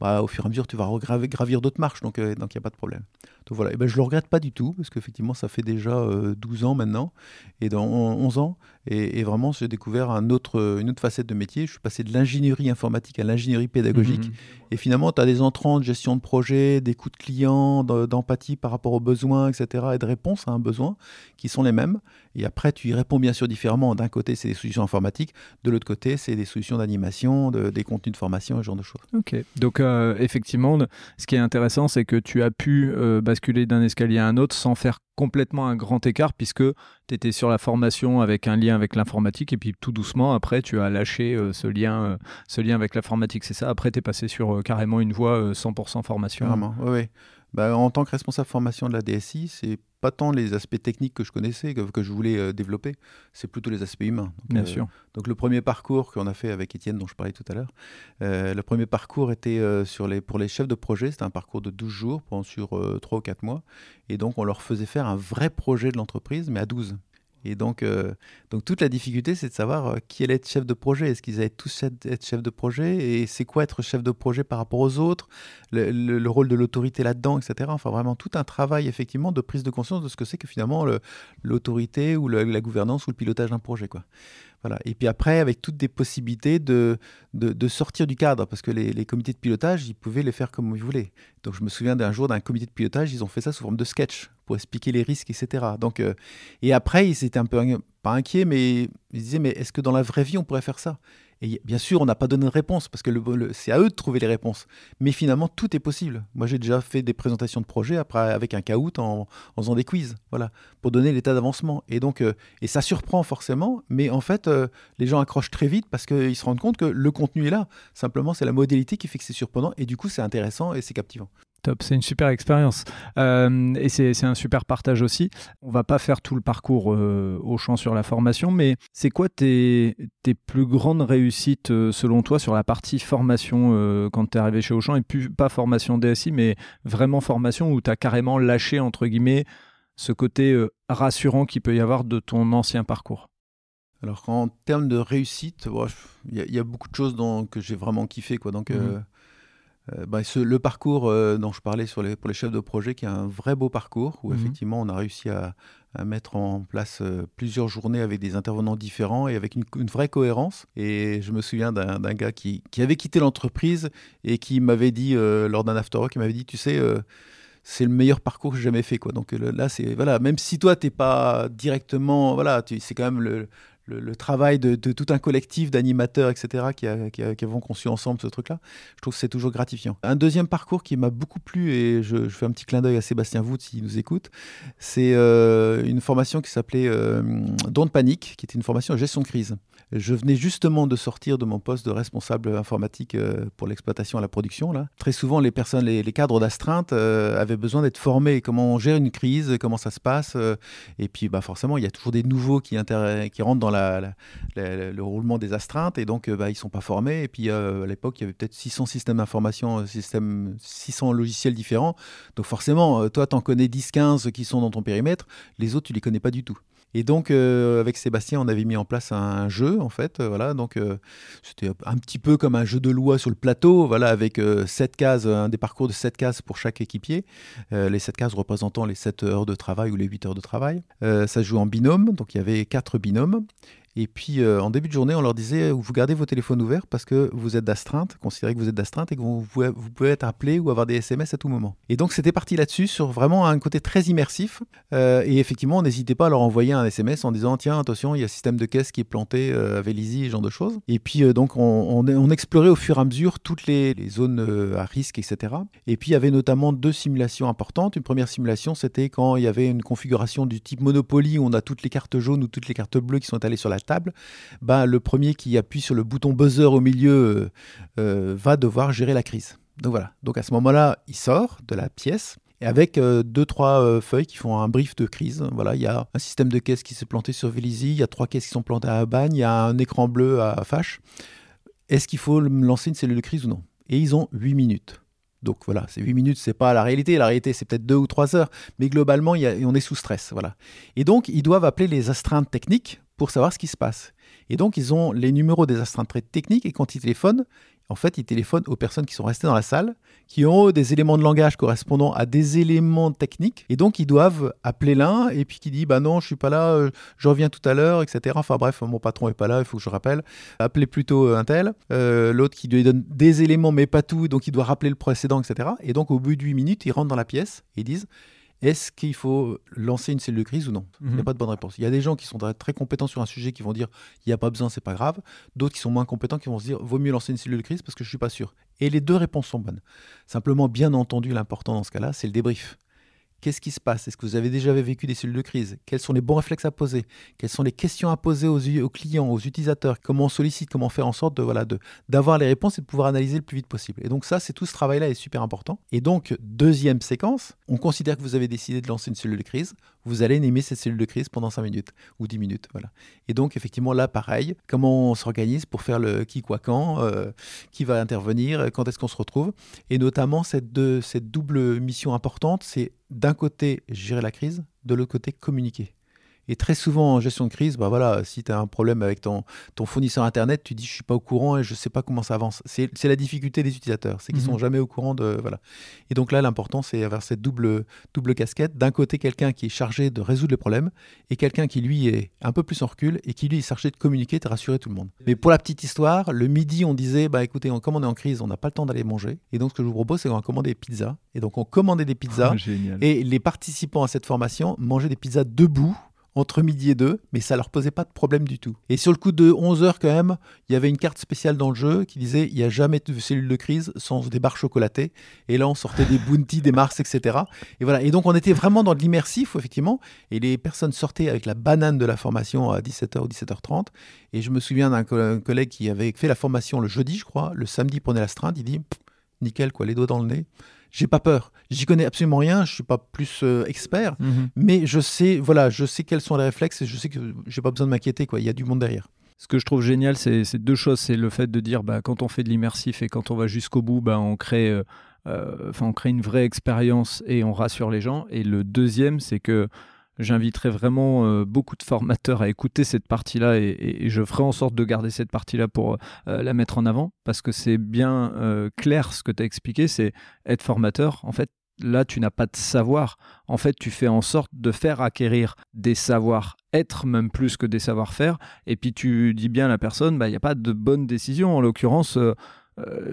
Bah, au fur et à mesure, tu vas gravir d'autres marches, donc il n'y a pas de problème. Donc voilà, ben, je ne le regrette pas du tout, parce qu'effectivement, ça fait déjà 12 ans maintenant, et dans 11 ans, et, vraiment, j'ai découvert un autre, une autre facette de métier. Je suis passé de l'ingénierie informatique à l'ingénierie pédagogique. Mmh, mmh. Et finalement, tu as des entrants de gestion de projet, d'écoute client, d'empathie par rapport aux besoins, etc., et de réponse à un besoin qui sont les mêmes. Et après, tu y réponds bien sûr différemment. D'un côté, c'est des solutions informatiques. De l'autre côté, c'est des solutions d'animation, de, des contenus de formation, ce genre de choses. Ok. Donc, euh, effectivement, ce qui est intéressant, c'est que tu as pu euh, basculer d'un escalier à un autre sans faire complètement un grand écart puisque tu étais sur la formation avec un lien avec l'informatique et puis tout doucement après tu as lâché euh, ce lien euh, ce lien avec l'informatique c'est ça? Après tu es passé sur euh, carrément une voie 100% formation Vraiment, oui. Bah, en tant que responsable formation de la DSI, c'est pas tant les aspects techniques que je connaissais, que, que je voulais euh, développer, c'est plutôt les aspects humains. Donc, Bien euh, sûr. Donc le premier parcours qu'on a fait avec Étienne, dont je parlais tout à l'heure, euh, le premier parcours était sur les, pour les chefs de projet, c'était un parcours de 12 jours pendant sur 3 ou 4 mois. Et donc on leur faisait faire un vrai projet de l'entreprise, mais à 12. Et donc, euh, donc toute la difficulté, c'est de savoir euh, qui allait être chef de projet. Est-ce qu'ils allaient tous être chef de projet Et c'est quoi être chef de projet par rapport aux autres le, rôle de l'autorité là-dedans, etc. Enfin, vraiment tout un travail, effectivement, de prise de conscience de ce que c'est que finalement l'autorité ou la gouvernance ou le pilotage d'un projet. Quoi. Voilà. Et puis après, avec toutes des possibilités de, de, sortir du cadre, parce que les, les, comités de pilotage, ils pouvaient les faire comme ils voulaient. Donc je me souviens d'un jour d'un comité de pilotage, ils ont fait ça sous forme de sketch pour expliquer les risques, etc. Donc, euh, et après, ils étaient un peu, pas inquiets, mais ils disaient, mais est-ce que dans la vraie vie, on pourrait faire ça? Et bien sûr, on n'a pas donné de réponse parce que le, c'est à eux de trouver les réponses. Mais finalement, tout est possible. Moi, j'ai déjà fait des présentations de projets après avec un caout en, en faisant des quiz, voilà, pour donner l'état d'avancement. Et donc, euh, et ça surprend forcément, mais en fait, euh, les gens accrochent très vite parce qu'ils se rendent compte que le contenu est là. Simplement, c'est la modalité qui fait que c'est surprenant et du coup, c'est intéressant et c'est captivant. Top, c'est une super expérience. Euh, et c'est un super partage aussi. On va pas faire tout le parcours euh, au champ sur la formation, mais c'est quoi tes, tes, plus grandes réussites euh, selon toi sur la partie formation quand tu es arrivé chez Auchan? Et pas formation DSI, mais vraiment formation où tu as carrément lâché, entre guillemets, ce côté rassurant qu'il peut y avoir de ton ancien parcours? Alors en termes de réussite, il y, a beaucoup de choses que j'ai vraiment kiffé. Quoi. Donc, mmh euh, bah, le parcours euh, dont je parlais sur les, pour les chefs de projet, qui est un vrai beau parcours, où mmh effectivement on a réussi à, mettre en place euh, plusieurs journées avec des intervenants différents et avec une, vraie cohérence. Et je me souviens d'un gars qui, avait quitté l'entreprise et qui m'avait dit, lors d'un after work, il m'avait dit, tu sais, c'est le meilleur parcours que j'ai jamais fait. Quoi. Donc là, c'est voilà, même si toi, tu n'es pas directement, voilà, c'est quand même le, le, travail de, tout un collectif d'animateurs, etc., qui, a, qui, avons conçu ensemble ce truc-là, je trouve que c'est toujours gratifiant. Un deuxième parcours qui m'a beaucoup plu, et je, fais un petit clin d'œil à Sébastien Vout s'il nous écoute, c'est euh, une formation qui s'appelait euh, Don't Panic, qui était une formation de gestion crise. Je venais justement de sortir de mon poste de responsable informatique euh, pour l'exploitation à la production. Là. Très souvent, les personnes, les, cadres d'astreinte euh, avaient besoin d'être formés. Comment on gère une crise, comment ça se passe? Et puis, bah, forcément, il y a toujours des nouveaux qui, qui rentrent dans la, le roulement des astreintes et donc bah, ils ne sont pas formés. Et puis, à l'époque, il y avait peut-être 600 systèmes d'information, 600 logiciels différents. Donc, forcément, toi, tu en connais 10-15 qui sont dans ton périmètre. Les autres, tu ne les connais pas du tout. Et donc, euh, avec Sébastien, on avait mis en place un jeu, en fait. Euh, voilà, donc euh, c'était un petit peu comme un jeu de loi sur le plateau, voilà, avec sept cases, un des parcours de sept cases pour chaque équipier. les sept cases représentant les 7 heures de travail ou les 8 heures de travail. ça se joue en binôme, donc il y avait quatre binômes. Et puis, euh, en début de journée, on leur disait vous gardez vos téléphones ouverts parce que vous êtes d'astreinte, considérez que vous êtes d'astreinte et que vous pouvez, être appelé ou avoir des SMS à tout moment. Et donc, c'était parti là-dessus, sur vraiment un côté très immersif. Euh, et effectivement, on n'hésitait pas à leur envoyer un SMS en disant tiens, attention, il y a un système de caisse qui est planté euh, à Vélizy, ce genre de choses. Et puis, donc, on, on, explorait au fur et à mesure toutes les, les zones à risque, etc. Et puis, il y avait notamment deux simulations importantes. Une première simulation, c'était quand il y avait une configuration du type Monopoly où on a toutes les cartes jaunes ou toutes les cartes bleues qui sont allées sur la bah, le premier qui appuie sur le bouton buzzer au milieu euh, euh, va devoir gérer la crise. Donc voilà. Donc à ce moment-là, il sort de la pièce et avec euh, deux trois feuilles qui font un brief de crise. Voilà, il y a un système de caisse qui s'est planté sur Vélizy, il y a trois caisses qui sont plantées à Bagne, il y a un écran bleu à Fâche. Est-ce qu'il faut lancer une cellule de crise ou non? Et ils ont 8 minutes. Donc voilà, ces 8 minutes, c'est pas la réalité. La réalité, c'est peut-être 2 ou 3 heures. Mais globalement, on est sous stress. Voilà. Et donc, ils doivent appeler les astreintes techniques pour savoir ce qui se passe. Et donc, ils ont les numéros des astreintes techniques et quand ils téléphonent, en fait, ils téléphonent aux personnes qui sont restées dans la salle, qui ont des éléments de langage correspondant à des éléments techniques. Et donc, ils doivent appeler l'un et puis qui dit Bah non, je suis pas là, euh, je reviens tout à l'heure, etc. Enfin bref, mon patron est pas là, il faut que je rappelle. Appelez plutôt un tel. Euh, l'autre qui lui donne des éléments, mais pas tout, donc il doit rappeler le précédent, etc. Et donc, au bout de 8 minutes, ils rentrent dans la pièce et ils disent est-ce qu'il faut lancer une cellule de crise ou non? Il n'y a mhm. pas de bonne réponse. Il y a des gens qui sont très compétents sur un sujet qui vont dire il n'y a pas besoin, c'est pas grave. D'autres qui sont moins compétents qui vont se dire vaut mieux lancer une cellule de crise parce que je suis pas sûr. Et les deux réponses sont bonnes. Simplement, bien entendu, l'important dans ce cas-là, c'est le débrief. Qu'est-ce qui se passe? Est-ce que vous avez déjà vécu des cellules de crise? Quels sont les bons réflexes à poser? Quelles sont les questions à poser aux, clients, aux utilisateurs? Comment on sollicite? Comment faire en sorte de voilà d'avoir les réponses et de pouvoir analyser le plus vite possible? Et donc ça, c'est tout ce travail-là est super important. Et donc deuxième séquence, on considère que vous avez décidé de lancer une cellule de crise vous allez animer cette cellule de crise pendant 5 minutes ou 10 minutes. Voilà. Et donc, effectivement, là, pareil, comment on s'organise pour faire le qui, quoi, quand, euh, qui va intervenir, quand est-ce qu'on se retrouve? Et notamment, cette, cette double mission importante, c'est d'un côté gérer la crise, de l'autre côté communiquer. Et très souvent en gestion de crise, bah voilà, si tu as un problème avec ton, ton fournisseur Internet, tu dis je suis pas au courant et je sais pas comment ça avance. C'est la difficulté des utilisateurs, c'est qu'ils ne sont mhm. jamais au courant de... Voilà. Et donc là, l'important, c'est avoir cette double, double casquette. D'un côté, quelqu'un qui est chargé de résoudre les problèmes et quelqu'un qui, lui, est un peu plus en recul et qui, lui, est chargé de communiquer, de rassurer tout le monde. Mais pour la petite histoire, le midi, on disait, bah écoutez, comme on est en crise, on n'a pas le temps d'aller manger. Et donc, ce que je vous propose, c'est qu'on va commander des pizzas. Et donc, on commandait des pizzas. et les participants à cette formation mangeaient des pizzas debout entre midi et deux, mais ça leur posait pas de problème du tout. Et sur le coup de 11 heures quand même, il y avait une carte spéciale dans le jeu qui disait il n'y a jamais de cellule de crise sans des barres chocolatées. Et là, on sortait des bounty, des Mars, etc. Et voilà. Et donc, on était vraiment dans de l'immersif, effectivement. Et les personnes sortaient avec la banane de la formation à 17h ou 17h30. Et je me souviens d'un collègue qui avait fait la formation le jeudi, je crois. Le samedi, prenait l'astreinte. Il dit nickel, quoi, les doigts dans le nez. J'ai pas peur. J'y connais absolument rien. Je suis pas plus euh, expert, mais je sais, voilà, je sais quels sont les réflexes et je sais que j'ai pas besoin de m'inquiéter, quoi. Il y a du monde derrière. Ce que je trouve génial, c'est deux choses. C'est le fait de dire, bah, quand on fait de l'immersif et quand on va jusqu'au bout, bah, on crée, euh, euh, on crée une vraie expérience et on rassure les gens. Et le deuxième, c'est que j'inviterai vraiment euh, beaucoup de formateurs à écouter cette partie-là et, je ferai en sorte de garder cette partie-là pour euh, la mettre en avant parce que c'est bien euh, clair ce que tu as expliqué. C'est être formateur. En fait, là, tu n'as pas de savoir. En fait, tu fais en sorte de faire acquérir des savoir-être, même plus que des savoir-faire. Et puis tu dis bien à la personne, bah, il n'y a pas de bonne décision. En l'occurrence,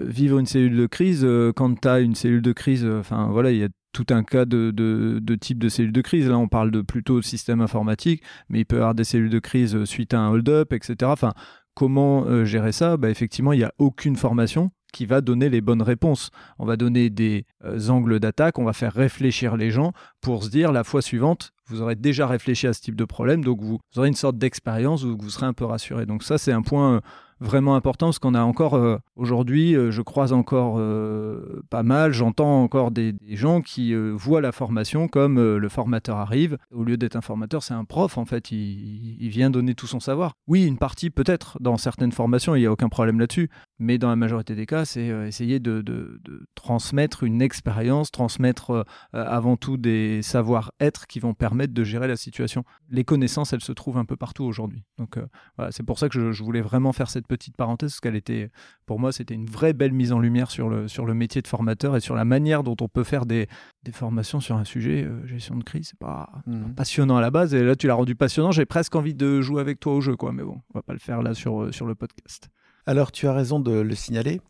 vivre une cellule de crise, euh, quand tu as une cellule de crise, euh, enfin voilà, il y a tout un cas de, de, type de cellule de crise. Là, on parle de plutôt de système informatique, mais il peut y avoir des cellules de crise euh, suite à un hold-up, etc. Enfin, comment euh, gérer ça? Bah, Effectivement, il n'y a aucune formation qui va donner les bonnes réponses. On va donner des euh, angles d'attaque, on va faire réfléchir les gens pour se dire la fois suivante, vous aurez déjà réfléchi à ce type de problème, donc vous, aurez une sorte d'expérience où vous serez un peu rassuré. Donc ça, c'est un point euh, vraiment important parce qu'on a encore euh, aujourd'hui, euh, je croise encore euh, pas mal, j'entends encore des, gens qui voient la formation comme le formateur arrive. Au lieu d'être un formateur, c'est un prof en fait, il, il vient donner tout son savoir. Oui, une partie peut-être dans certaines formations, il n'y a aucun problème là-dessus, mais dans la majorité des cas, c'est euh, essayer de, de- de transmettre une expérience, transmettre euh, avant tout des savoir-être qui vont permettre de gérer la situation. Les connaissances, elles se trouvent un peu partout aujourd'hui. Donc euh, voilà, c'est pour ça que je, je voulais vraiment faire cette petite parenthèse, parce qu'elle était, pour moi, c'était une vraie belle mise en lumière sur le, sur le métier de formateur et sur la manière dont on peut faire des, des formations sur un sujet, euh, gestion de crise. C'est pas passionnant à la base, et là, tu l'as rendu passionnant. J'ai presque envie de jouer avec toi au jeu, quoi. Mais bon, on va pas le faire là sur, sur le podcast. Alors, tu as raison de le signaler.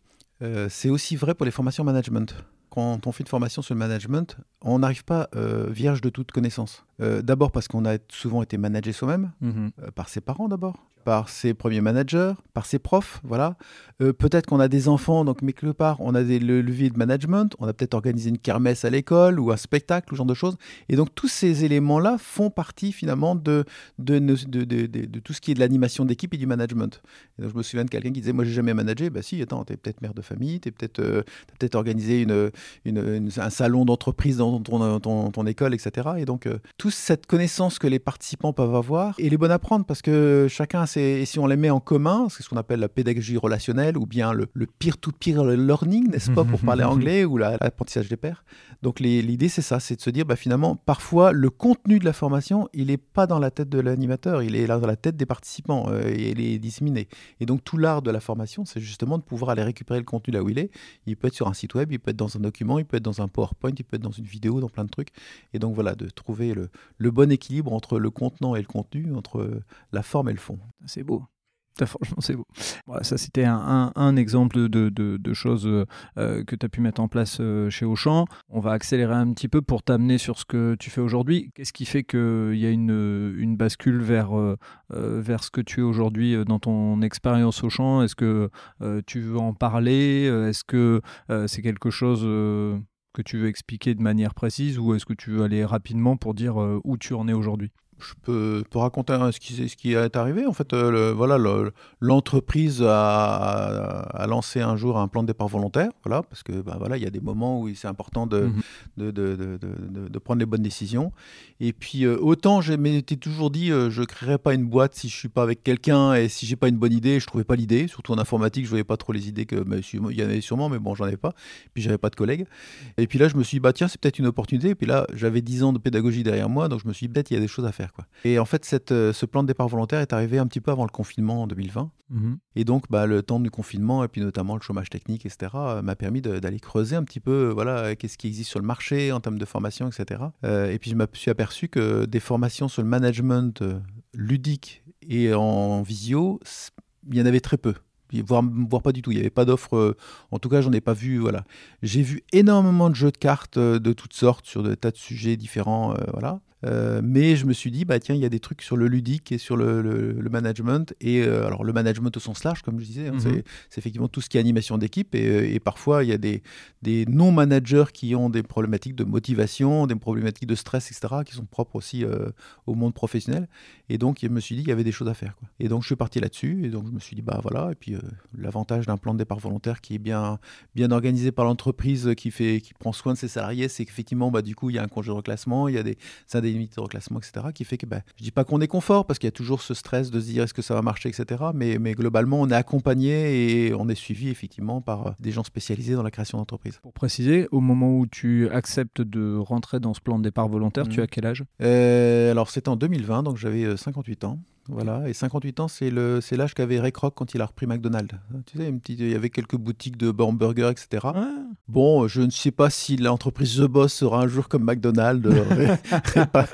Euh, c'est aussi vrai pour les formations management. Quand on fait une formation sur le management, on n'arrive pas euh, vierge de toute connaissance. Euh, d'abord parce qu'on a souvent été managé soi-même, Mhm. euh, par ses parents d'abord, par ses premiers managers, par ses profs, voilà. Euh, peut-être qu'on a des enfants, donc mais quelque part, on a des le- leviers de management, on a peut-être organisé une kermesse à l'école ou un spectacle, ou ce genre de choses. Et donc tous ces éléments-là font partie finalement de, de, nos- de, de- de- de tout ce qui est de l'animation d'équipe et du management. Et donc je me souviens de quelqu'un qui disait, moi j'ai jamais managé, bah si, attends, t'es peut-être mère de famille, t'es peut-être t'as peut-être organisé une, une- une- un salon d'entreprise dans ton, ton, ton école, etc. Et donc, toute cette connaissance que les participants peuvent avoir, et les bonnes à prendre, parce que chacun a ses... Et si on les met en commun, c'est ce qu'on appelle la pédagogie relationnelle, ou bien le, le peer-to-peer learning, n'est-ce pas, pour parler anglais, ou la- l'apprentissage des pairs. Donc, l'idée, c'est ça, c'est de se dire, bah, finalement, parfois, le contenu de la formation, il n'est pas dans la tête de l'animateur, il est là dans la tête des participants, euh, et il est disséminé. Et donc, tout l'art de la formation, c'est justement de pouvoir aller récupérer le contenu là où il est. Il peut être sur un site web, il peut être dans un document, il peut être dans un PowerPoint, il peut être dans une vidéo, dans plein de trucs. Et donc voilà, de trouver le, le bon équilibre entre le contenant et le contenu, entre la forme et le fond. C'est beau. Franchement, c'est beau. Voilà, ça, c'était un, exemple de, choses euh, euh, que tu as pu mettre en place euh, chez Auchan. On va accélérer un petit peu pour t'amener sur ce que tu fais aujourd'hui. Qu'est-ce qui fait qu'il y a une, bascule vers, euh, euh, vers ce que tu es aujourd'hui euh, dans ton expérience Auchan? Est-ce que euh, tu veux en parler? Euh, Est-ce que euh, c'est quelque chose euh, que tu veux expliquer de manière précise ou est-ce que tu veux aller rapidement pour dire euh, où tu en es aujourd'hui? Je peux te raconter hein, ce qui, ce qui est arrivé. En fait, euh, le- voilà, le- l'entreprise a, a- a lancé un jour un plan de départ volontaire. Voilà, parce que bah, voilà, il y a des moments où c'est important de, Mhm. de- de- de- prendre les bonnes décisions. Et puis, euh, autant je m'étais toujours dit, euh, je ne créerai pas une boîte si je suis pas avec quelqu'un et si j'ai pas une bonne idée, je trouvais pas l'idée. Surtout en informatique, je voyais pas trop les idées que, si- il y en avait sûrement, mais bon, j'en avais pas. Puis j'avais pas de collègues. Et puis là, je me suis dit, bah tiens, c'est peut-être une opportunité. Et puis là, j'avais 10 ans de pédagogie derrière moi, donc je me suis dit, peut-être il y a des choses à faire. Quoi. Et en fait, cette, euh, ce plan de départ volontaire est arrivé un petit peu avant le confinement en 2020. Mhm. Et donc, bah, le temps du confinement, et puis notamment le chômage technique, etc., euh, m'a permis d'aller creuser un petit peu, euh, voilà, qu'est-ce qui existe sur le marché en termes de formation, etc. Euh, et puis, je me suis aperçu que des formations sur le management ludique et en visio, il y en avait très peu. Voire, voire pas du tout. Il n'y avait pas d'offre. euh, en tout cas, j'en ai pas vu. Voilà. J'ai vu énormément de jeux de cartes euh, de toutes sortes sur des tas de sujets différents. euh, voilà. Euh, mais je me suis dit, bah tiens, il y a des trucs sur le ludique et sur le, le, management. Et euh, alors, le management au sens large, comme je disais, hein, mhm. c'est effectivement tout ce qui est animation d'équipe. Et, et, parfois, il y a des, des non-managers qui ont des problématiques de motivation, des problématiques de stress, etc., qui sont propres aussi au monde professionnel. Et donc, je me suis dit, il y avait des choses à faire. Quoi. Et donc, je suis parti là-dessus. Et donc, je me suis dit, bah voilà. Et puis, l'avantage d'un plan de départ volontaire qui est bien, bien organisé par l'entreprise, qui, fait, qui prend soin de ses salariés, c'est qu'effectivement, bah, du coup, il y a un congé de reclassement, il y a des indemnités de reclassement, etc., qui fait que, bah, je dis pas qu'on est confort, parce qu'il y a toujours ce stress de se dire est-ce que ça va marcher, etc., mais, mais globalement, on est accompagné et on est suivi, effectivement, par euh, des gens spécialisés dans la création d'entreprise. Pour préciser, au moment où tu acceptes de rentrer dans ce plan de départ volontaire, tu mmh. as quel âge? Euh, Alors, c'était en 2020, donc j'avais 58 euh, ans. Voilà, et 58 ans, c'est l'âge qu'avait Ray Kroc quand il a repris McDonald's. Tu sais, une petite, il y avait quelques boutiques de hamburgers, etc. Bon, je ne sais pas si l'entreprise The Boss sera un jour comme McDonald's. Euh,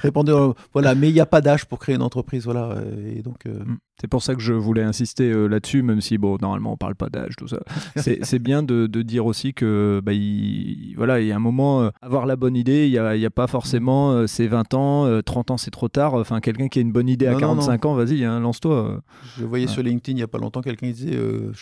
répondre, euh, voilà, mais il n'y a pas d'âge pour créer une entreprise, voilà. Et donc. Euh, mm. C'est pour ça que je voulais insister là-dessus, même si bon, normalement on parle pas d'âge, tout ça. C'est bien de, de, dire aussi que bah, il, voilà, il y a un moment, avoir la bonne idée, il n'y a, y a, pas forcément c'est 20 ans, 30 ans c'est trop tard. Enfin, quelqu'un qui a une bonne idée à 45 ans, vas-y, hein, lance-toi. Je voyais sur LinkedIn il n'y a pas longtemps quelqu'un qui disait euh,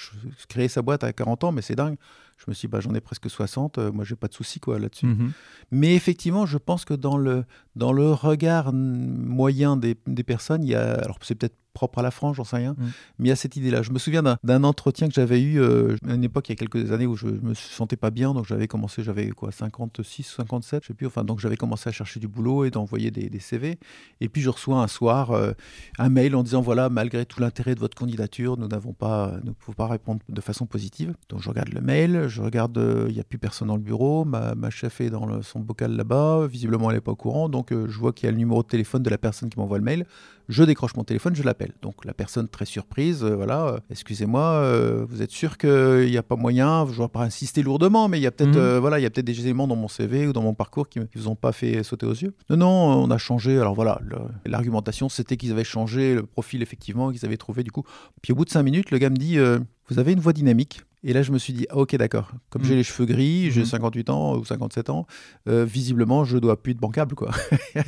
créer sa boîte à 40 ans, mais c'est dingue. Je me suis dit, bah, j'en ai presque 60, euh, moi j'ai pas de souci quoi là-dessus. Mhm. Mais effectivement, je pense que dans le, dans le regard moyen des, des personnes, il y a, alors c'est peut-être propre à la France, j'en sais rien. Mm. Mais il y a cette idée-là. Je me souviens d'un entretien que j'avais eu euh, à une époque, il y a quelques années, où je me sentais pas bien. Donc j'avais commencé, j'avais quoi, 56, 57, je sais plus. Enfin, donc j'avais commencé à chercher du boulot et d'envoyer des, CV. Et puis je reçois un soir euh, un mail en disant voilà, malgré tout l'intérêt de votre candidature, nous n'avons pas, ne pouvons pas répondre de façon positive. Donc je regarde le mail, je regarde, euh, il n'y a plus personne dans le bureau, ma, ma chef est dans son bocal là-bas, visiblement elle n'est pas au courant. Donc je vois qu'il y a le numéro de téléphone de la personne qui m'envoie le mail. Je décroche mon téléphone, je l'appelle. Donc la personne très surprise, euh, voilà, euh, excusez-moi, euh, vous êtes sûr qu'il n'y a pas moyen, je ne vais pas insister lourdement, mais il y a peut-être mhm. voilà, il y a peut-être des éléments dans mon CV ou dans mon parcours qui ne vous ont pas fait sauter aux yeux. Non, non, on a changé. Alors voilà, l'argumentation c'était qu'ils avaient changé le profil effectivement, qu'ils avaient trouvé du coup. Puis au bout de cinq minutes, le gars me dit, vous avez une voix dynamique. Et là, je me suis dit, ah, ok, d'accord. Comme j'ai mm. les cheveux gris, j'ai 58 mm. ans ou 57 ans, euh, visiblement, je dois plus être bancable, quoi.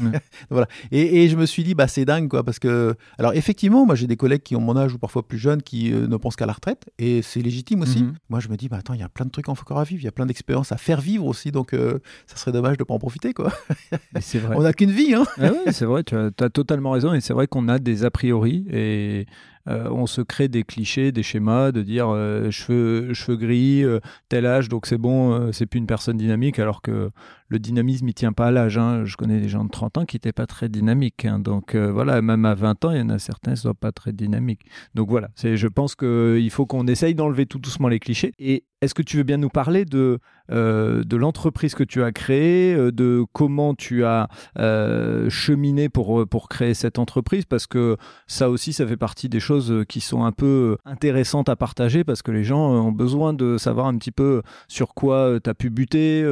voilà. Et, je me suis dit, bah, c'est dingue, quoi, parce que, alors, effectivement, moi, j'ai des collègues qui ont mon âge ou parfois plus jeunes qui euh, ne pensent qu'à la retraite, et c'est légitime aussi. Mm-hmm. Moi, je me dis, bah, attends, il y a plein de trucs encore à vivre, il y a plein d'expériences à faire vivre aussi, donc euh, ça serait dommage de pas en profiter, quoi. c'est vrai. On n'a qu'une vie, hein. Ah c'est vrai, tu as, as, totalement raison, et c'est vrai qu'on a des a priori, et euh, on se crée des clichés, des schémas de dire euh, cheveux, gris, euh, tel âge, donc c'est bon, c'est plus une personne dynamique, alors que le dynamisme, il tient pas à l'âge. Hein. Je connais des gens de 30 ans qui n'étaient pas très dynamiques. Hein. Donc voilà, même à 20 ans, il y en a certains qui ne sont pas très dynamiques. Donc voilà, je pense qu'il faut qu'on essaye d'enlever tout doucement les clichés. Et est-ce que tu veux bien nous parler de, euh, de l'entreprise que tu as créée, euh, de comment tu as euh, cheminé pour, pour créer cette entreprise? Parce que ça aussi, ça fait partie des choses qui sont un peu intéressantes à partager parce que les gens ont besoin de savoir un petit peu sur quoi tu as pu buter,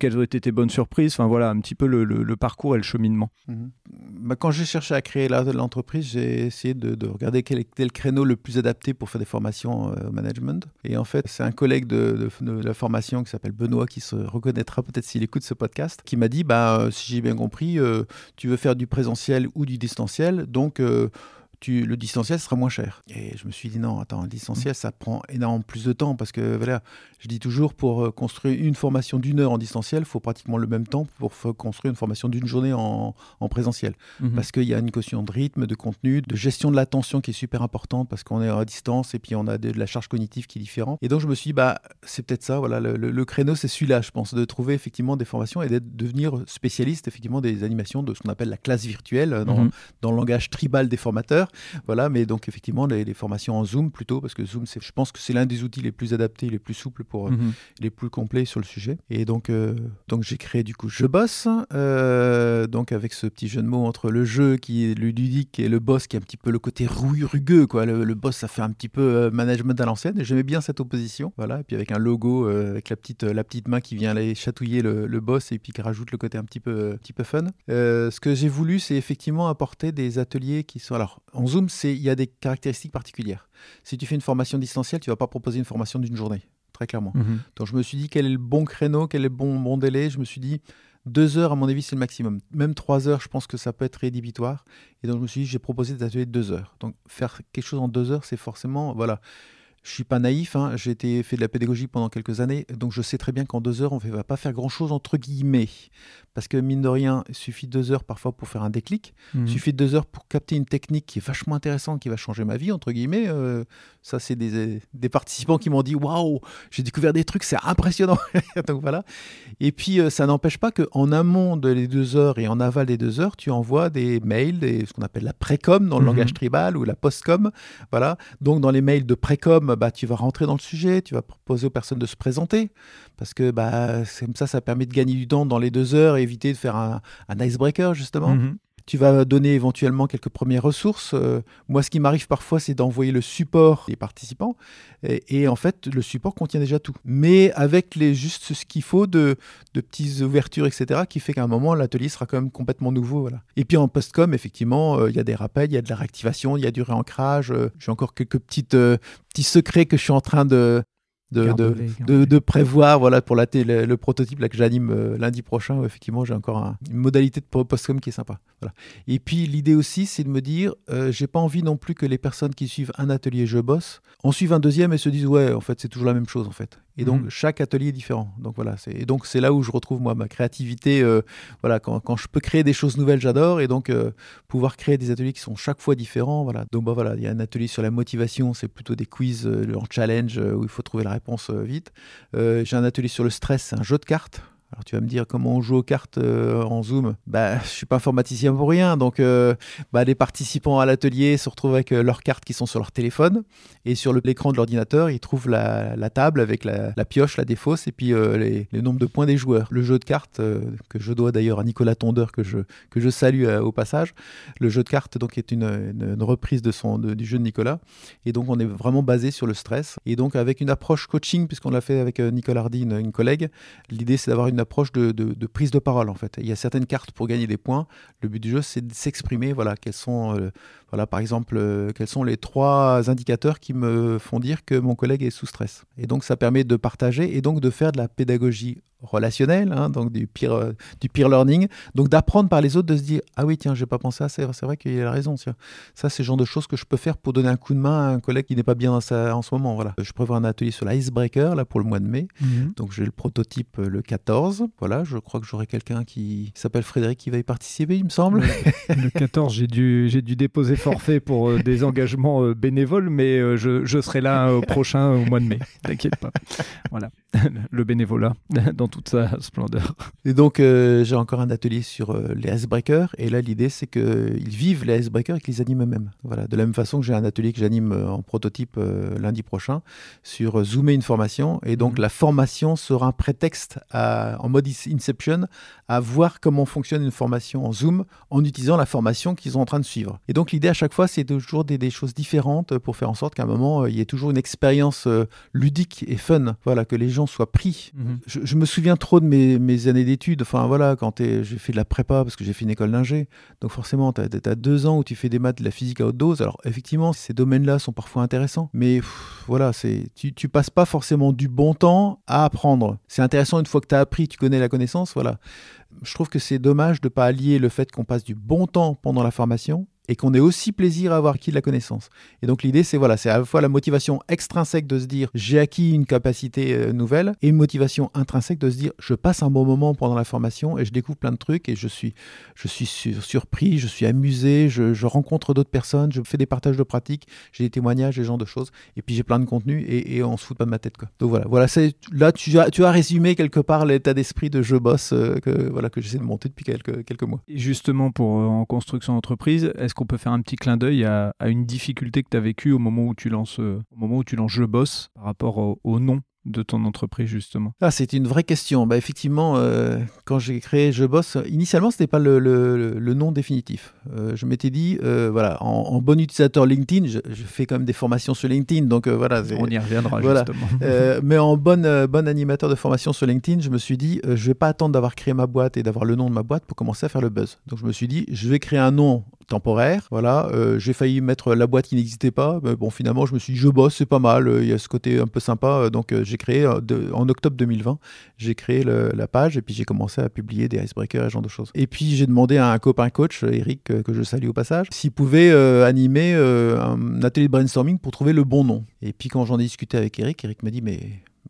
quelles ont été tes bonnes surprises, enfin voilà, un petit peu le, parcours et le cheminement. Mhm. Bah, quand j'ai cherché à créer l'entreprise, j'ai essayé de, de, regarder quel était le créneau le plus adapté pour faire des formations au management. Et en fait, c'est un collègue de, la formation qui s'appelle Benoît, qui se reconnaîtra peut-être s'il écoute ce podcast, qui m'a dit, bah, euh, si j'ai bien compris, euh, tu veux faire du présentiel ou du distanciel, donc euh, le distanciel sera moins cher. Et je me suis dit, non, attends, le distanciel, ça prend énormément plus de temps parce que, voilà, je dis toujours, pour euh, construire une formation d'une heure en distanciel, il faut pratiquement le même temps pour construire une formation d'une journée en, présentiel. Mhm. Parce qu'il y a une caution de rythme, de contenu, de gestion de l'attention qui est super importante parce qu'on est à distance et puis on a de, la charge cognitive qui est différente. Et donc, je me suis dit, bah, c'est peut-être ça, voilà, le, créneau, c'est celui-là, je pense, de trouver effectivement des formations et d'être devenir spécialiste, effectivement, des animations de ce qu'on appelle la classe virtuelle dans, mhm. dans le langage tribal des formateurs voilà, mais donc effectivement, les, formations en Zoom plutôt, parce que Zoom, je pense que c'est l'un des outils les plus adaptés, les plus souples pour euh, mhm. les plus complets sur le sujet. Et donc, euh, donc j'ai créé du coup Je Bosse, euh, donc avec ce petit jeu de mots entre le jeu qui est ludique et le boss qui est un petit peu le côté rugueux, quoi. Le, boss, ça fait un petit peu management à l'ancienne, et j'aimais bien cette opposition, voilà. Et puis avec un logo, avec la petite, la petite main qui vient aller chatouiller le, boss et puis qui rajoute le côté un petit peu, un petit peu fun. ce que j'ai voulu, c'est effectivement apporter des ateliers qui sont alors en Zoom, il y a des caractéristiques particulières. Si tu fais une formation distancielle, tu vas pas proposer une formation d'une journée, très clairement. Mhm. Donc je me suis dit quel est le bon créneau, quel est le bon, bon délai? Je me suis dit Deux heures, à mon avis, c'est le maximum. Même trois heures, je pense que ça peut être rédhibitoire. Et donc, je me suis dit, j'ai proposé des ateliers de deux heures. Donc, faire quelque chose en deux heures, c'est forcément, voilà, je suis pas naïf, hein. j'ai été fait de la pédagogie pendant quelques années, donc je sais très bien qu'en deux heures, on ne va pas faire grand-chose entre guillemets. Parce que mine de rien, il suffit de deux heures parfois pour faire un déclic. Il Mhm. suffit de deux heures pour capter une technique qui est vachement intéressante, qui va changer ma vie, entre guillemets. Euh, ça, c'est des, des participants qui m'ont dit Waouh, j'ai découvert des trucs, c'est impressionnant. donc voilà. Et puis, euh, ça n'empêche pas qu'en amont de les deux heures et en aval des deux heures, tu envoies des mails, des, ce qu'on appelle la précom dans le Mhm. langage tribal ou la postcom. Voilà. Donc, dans les mails de précom, bah, tu vas rentrer dans le sujet, tu vas proposer aux personnes de se présenter. Parce que bah, comme ça, ça permet de gagner du temps dans les deux heures et éviter de faire un, un icebreaker, justement? Mhm. Tu vas donner éventuellement quelques premières ressources. Euh, moi, ce qui m'arrive parfois, c'est d'envoyer le support des participants. Et, et en fait, le support contient déjà tout. Mais avec les, juste ce qu'il faut de, de petites ouvertures, etc., qui fait qu'à un moment, l'atelier sera quand même complètement nouveau. Voilà. Et puis en postcom, effectivement, euh, il y a des rappels, il y a de la réactivation, il y a du réancrage. euh, J'ai encore quelques petites, petits secrets que je suis en train de, de, de, Garde-les, de, garde-les. de prévoir voilà, pour la télé- le, prototype là, que j'anime euh, lundi prochain. où effectivement, j'ai encore un- une modalité de po- postcom qui est sympa. Voilà. Et puis, l'idée aussi, c'est de me dire, euh, j'ai pas envie non plus que les personnes qui suivent un atelier Je bosse en suivent un deuxième et se disent, ouais, en fait, c'est toujours la même chose, en fait. Et donc, Mhm. chaque atelier est différent. Donc, voilà. Et donc, c'est là où je retrouve, moi, ma créativité. euh, voilà, quand, quand je peux créer des choses nouvelles, j'adore. Et donc, euh, pouvoir créer des ateliers qui sont chaque fois différents. Voilà. Donc, bah, voilà, il y a un atelier sur la motivation, c'est plutôt des quiz euh, en challenge euh, où il faut trouver la réponse vite. J'ai un atelier sur le stress, c'est un jeu de cartes. Alors tu vas me dire comment on joue aux cartes euh, en Zoom? Bah, je suis pas informaticien pour rien, donc euh, bah, les participants à l'atelier se retrouvent avec euh, leurs cartes qui sont sur leur téléphone et sur l'écran de l'ordinateur, ils trouvent la, table avec la, pioche, la défausse et puis les, les nombres de points des joueurs. Le jeu de cartes que je dois d'ailleurs à Nicolas Tondeur que je que je salue au passage. Le jeu de cartes donc est une, reprise de son du jeu de Nicolas et donc on est vraiment basé sur le stress et donc avec une approche coaching puisqu'on l'a fait avec Nicole Hardy, une, une collègue. L'idée, c'est d'avoir une approche de, de- de prise de parole, en fait. Il y a certaines cartes pour gagner des points. Le but du jeu, c'est de s'exprimer. Voilà, quels sont, euh, voilà, par exemple, euh, quels sont les trois indicateurs qui me font dire que mon collègue est sous stress. Et donc, ça permet de partager et donc de faire de la pédagogie relationnelle, hein, donc du peer, euh, du peer learning, donc d'apprendre par les autres, de se dire ah oui tiens j'ai pas pensé à ça, c'est vrai qu'il a raison, tiens. ça c'est le genre de choses que je peux faire pour donner un coup de main à un collègue qui n'est pas bien dans sa- en ce moment, voilà. Je prévois un atelier sur l'icebreaker là pour le mois de mai, Mhm. donc j'ai le prototype le 14. Voilà, je crois que j'aurai quelqu'un qui s'appelle Frédéric qui va y participer, il me semble. Le 14, j'ai dû, j'ai dû déposer forfait pour euh, des engagements euh, bénévoles, mais euh, je, je serai là au prochain, au mois de mai. T'inquiète pas. Voilà. Le bénévolat dans toute sa splendeur. Et donc j'ai encore un atelier sur les icebreakers. Et là l'idée c'est qu'ils vivent les icebreakers et qu'ils les animent eux-mêmes. Voilà, de la même façon que j'ai un atelier que j'anime en prototype lundi prochain sur zoomer une formation. Et donc Mhm. la formation sera un prétexte à, en mode Inception à voir comment fonctionne une formation en Zoom en utilisant la formation qu'ils sont en train de suivre. Et donc l'idée à chaque fois, c'est toujours des, des choses différentes pour faire en sorte qu'à un moment, euh, il y ait toujours une expérience euh, ludique et fun. Voilà, que les gens soient pris. Je, je me souviens trop de mes, mes années d'études. Enfin voilà, quand j'ai fait de la prépa parce que j'ai fait une école d'ingé. Donc forcément, tu as, deux ans où tu fais des maths, de la physique à haute dose. Alors effectivement, ces domaines-là sont parfois intéressants. Mais pff, voilà, tu, tu passes pas forcément du bon temps à apprendre. C'est intéressant une fois que tu as appris, tu connais la connaissance. Voilà. Je trouve que c'est dommage de pas allier le fait qu'on passe du bon temps pendant la formation et qu'on ait aussi plaisir à avoir acquis de la connaissance. Et donc l'idée, c'est voilà, c'est à la fois la motivation extrinsèque de se dire j'ai acquis une capacité euh, nouvelle et une motivation intrinsèque de se dire je passe un bon moment pendant la formation et je découvre plein de trucs et je suis, je suis sur- surpris, je suis amusé, je, rencontre d'autres personnes, je fais des partages de pratiques, j'ai des témoignages, des genres de choses et puis j'ai plein de contenu et, et on se fout pas de ma tête quoi. Donc voilà, voilà, là tu as, tu as résumé quelque part l'état d'esprit de je bosse euh, que voilà que j'essaie de monter depuis quelques quelques mois. Justement, pour euh, en construction d'entreprise, qu'on peut faire un petit clin d'œil à, à une difficulté que tu as vécue au moment où tu lances, euh, au moment où tu lances Je bosse par rapport au, au nom de ton entreprise, justement? Ah, c'est une vraie question. Bah, effectivement, euh, quand j'ai créé Je Bosse, initialement, ce n'était pas le, le- le nom définitif. Euh, je m'étais dit, euh, voilà, en, en bon utilisateur LinkedIn, je, je fais quand même des formations sur LinkedIn, donc voilà. On y reviendra, Voilà. justement. Mais en bon, bon animateur de formation sur LinkedIn, je me suis dit, je vais pas attendre d'avoir créé ma boîte et d'avoir le nom de ma boîte pour commencer à faire le buzz. Donc je me suis dit, je vais créer un nom temporaire. Voilà, euh, j'ai failli mettre la boîte qui n'existait pas. Mais bon, finalement, je me suis dit, je bosse, c'est pas mal. Il y a ce côté un peu sympa. Donc, j'ai créé en octobre 2020, j'ai créé la page et puis j'ai commencé à publier des icebreakers et ce genre de choses. Et puis j'ai demandé à un copain coach, Eric, que je salue au passage, s'il pouvait animer un atelier de brainstorming pour trouver le bon nom. Et puis quand j'en ai discuté avec Eric, Eric m'a dit mais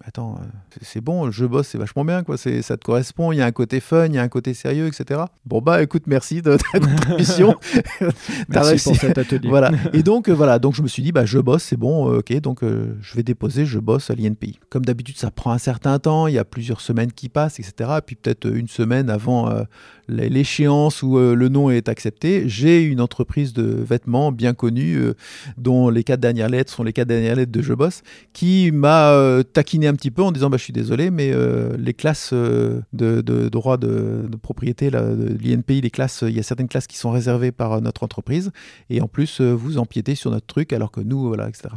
attends, euh, c'est bon, je bosse, c'est vachement bien, quoi. C'est, ça te correspond, il y a un côté fun, il y a un côté sérieux, etc. Bon, bah, écoute, merci de ta contribution. merci pour cet atelier. voilà. Et donc, euh, voilà, donc je me suis dit, bah, je bosse, c'est bon, euh, ok, donc je vais déposer, je bosse à l'INPI. Comme d'habitude, ça prend un certain temps, il y a plusieurs semaines qui passent, etc. Et puis peut-être une semaine avant l'échéance où le nom est accepté, j'ai une entreprise de vêtements bien connue, dont les quatre dernières lettres sont les quatre dernières lettres de Je bosse, qui m'a taquiné un un petit peu en disant bah, je suis désolé, mais euh, les classes euh, de, droit de, propriété de l'INPI, les classes, il y a certaines classes qui sont réservées par notre entreprise, et en plus euh, vous empiétez sur notre truc alors que nous, voilà, etc.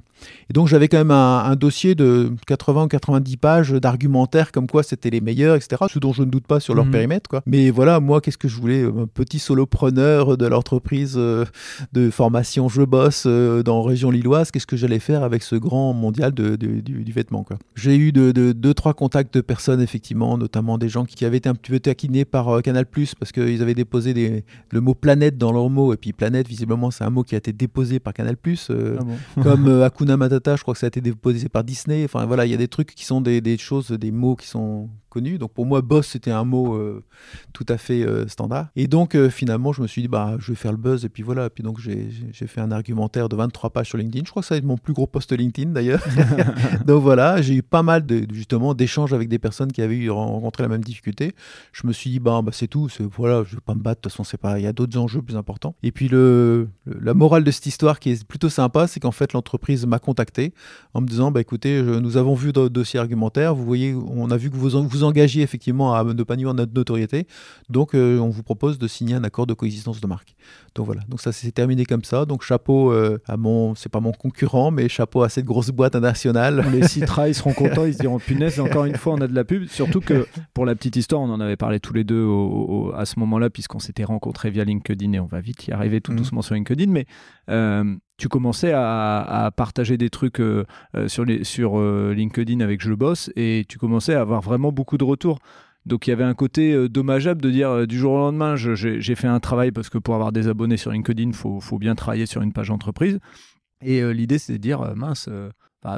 Et donc j'avais quand même un, dossier de 80 ou 90 pages d'argumentaires comme quoi c'était les meilleurs, etc. Ce dont je ne doute pas sur leur mhm. périmètre, quoi. Mais voilà, moi, qu'est-ce que je voulais Un petit solopreneur de l'entreprise de formation Je bosse dans région lilloise, qu'est-ce que j'allais faire avec ce grand mondial de, du, du, vêtement, quoi. J'ai eu de, deux, trois contacts de personnes, effectivement, notamment des gens qui avaient été un petit peu taquinés par euh, Canal parce qu'ils avaient déposé des, le mot planète dans leur mot. Et puis planète, visiblement, c'est un mot qui a été déposé par Canal euh, ah comme euh, Akuna Matata, je crois que ça a été déposé par Disney. Enfin voilà, il y a des trucs qui sont des, des choses, des mots qui sont donc pour moi, boss, c'était un mot euh, tout à fait euh, standard. Et donc finalement, je me suis dit, bah, je vais faire le buzz. Et puis voilà. Et puis donc j'ai fait un argumentaire de 23 pages sur LinkedIn. Je crois que ça va être mon plus gros post LinkedIn d'ailleurs. donc voilà, j'ai eu pas mal de, justement d'échanges avec des personnes qui avaient eu, rencontré la même difficulté. Je me suis dit, bah, bah c'est tout. Voilà, je vais pas me battre. De toute façon, c'est pas. Il y a d'autres enjeux plus importants. Et puis le, la morale de cette histoire qui est plutôt sympa, c'est qu'en fait l'entreprise m'a contacté en me disant, bah écoutez, nous avons vu votre dossier argumentaire. Vous voyez, on a vu que vous vous engagé effectivement à ne pas nuire notre notoriété. Donc, euh, on vous propose de signer un accord de coexistence de marque. Donc voilà. Donc ça s'est terminé comme ça. Donc chapeau euh, à mon, c'est pas mon concurrent, mais chapeau à cette grosse boîte internationale. Les Citra, ils seront contents. Ils se diront punaise. Encore une fois, on a de la pub. Surtout que pour la petite histoire, on en avait parlé tous les deux à ce moment-là, puisqu'on s'était rencontrés via LinkedIn et on va vite y arriver tout mhm. doucement sur LinkedIn. Mais euh, tu commençais à, partager des trucs euh, euh, sur, les, sur euh, LinkedIn avec Je Bosse et tu commençais à avoir vraiment beaucoup de retours. Donc il y avait un côté dommageable de dire du jour au lendemain, j'ai fait un travail parce que pour avoir des abonnés sur LinkedIn, il faut, faut, bien travailler sur une page entreprise. Et l'idée, c'est de dire, mince,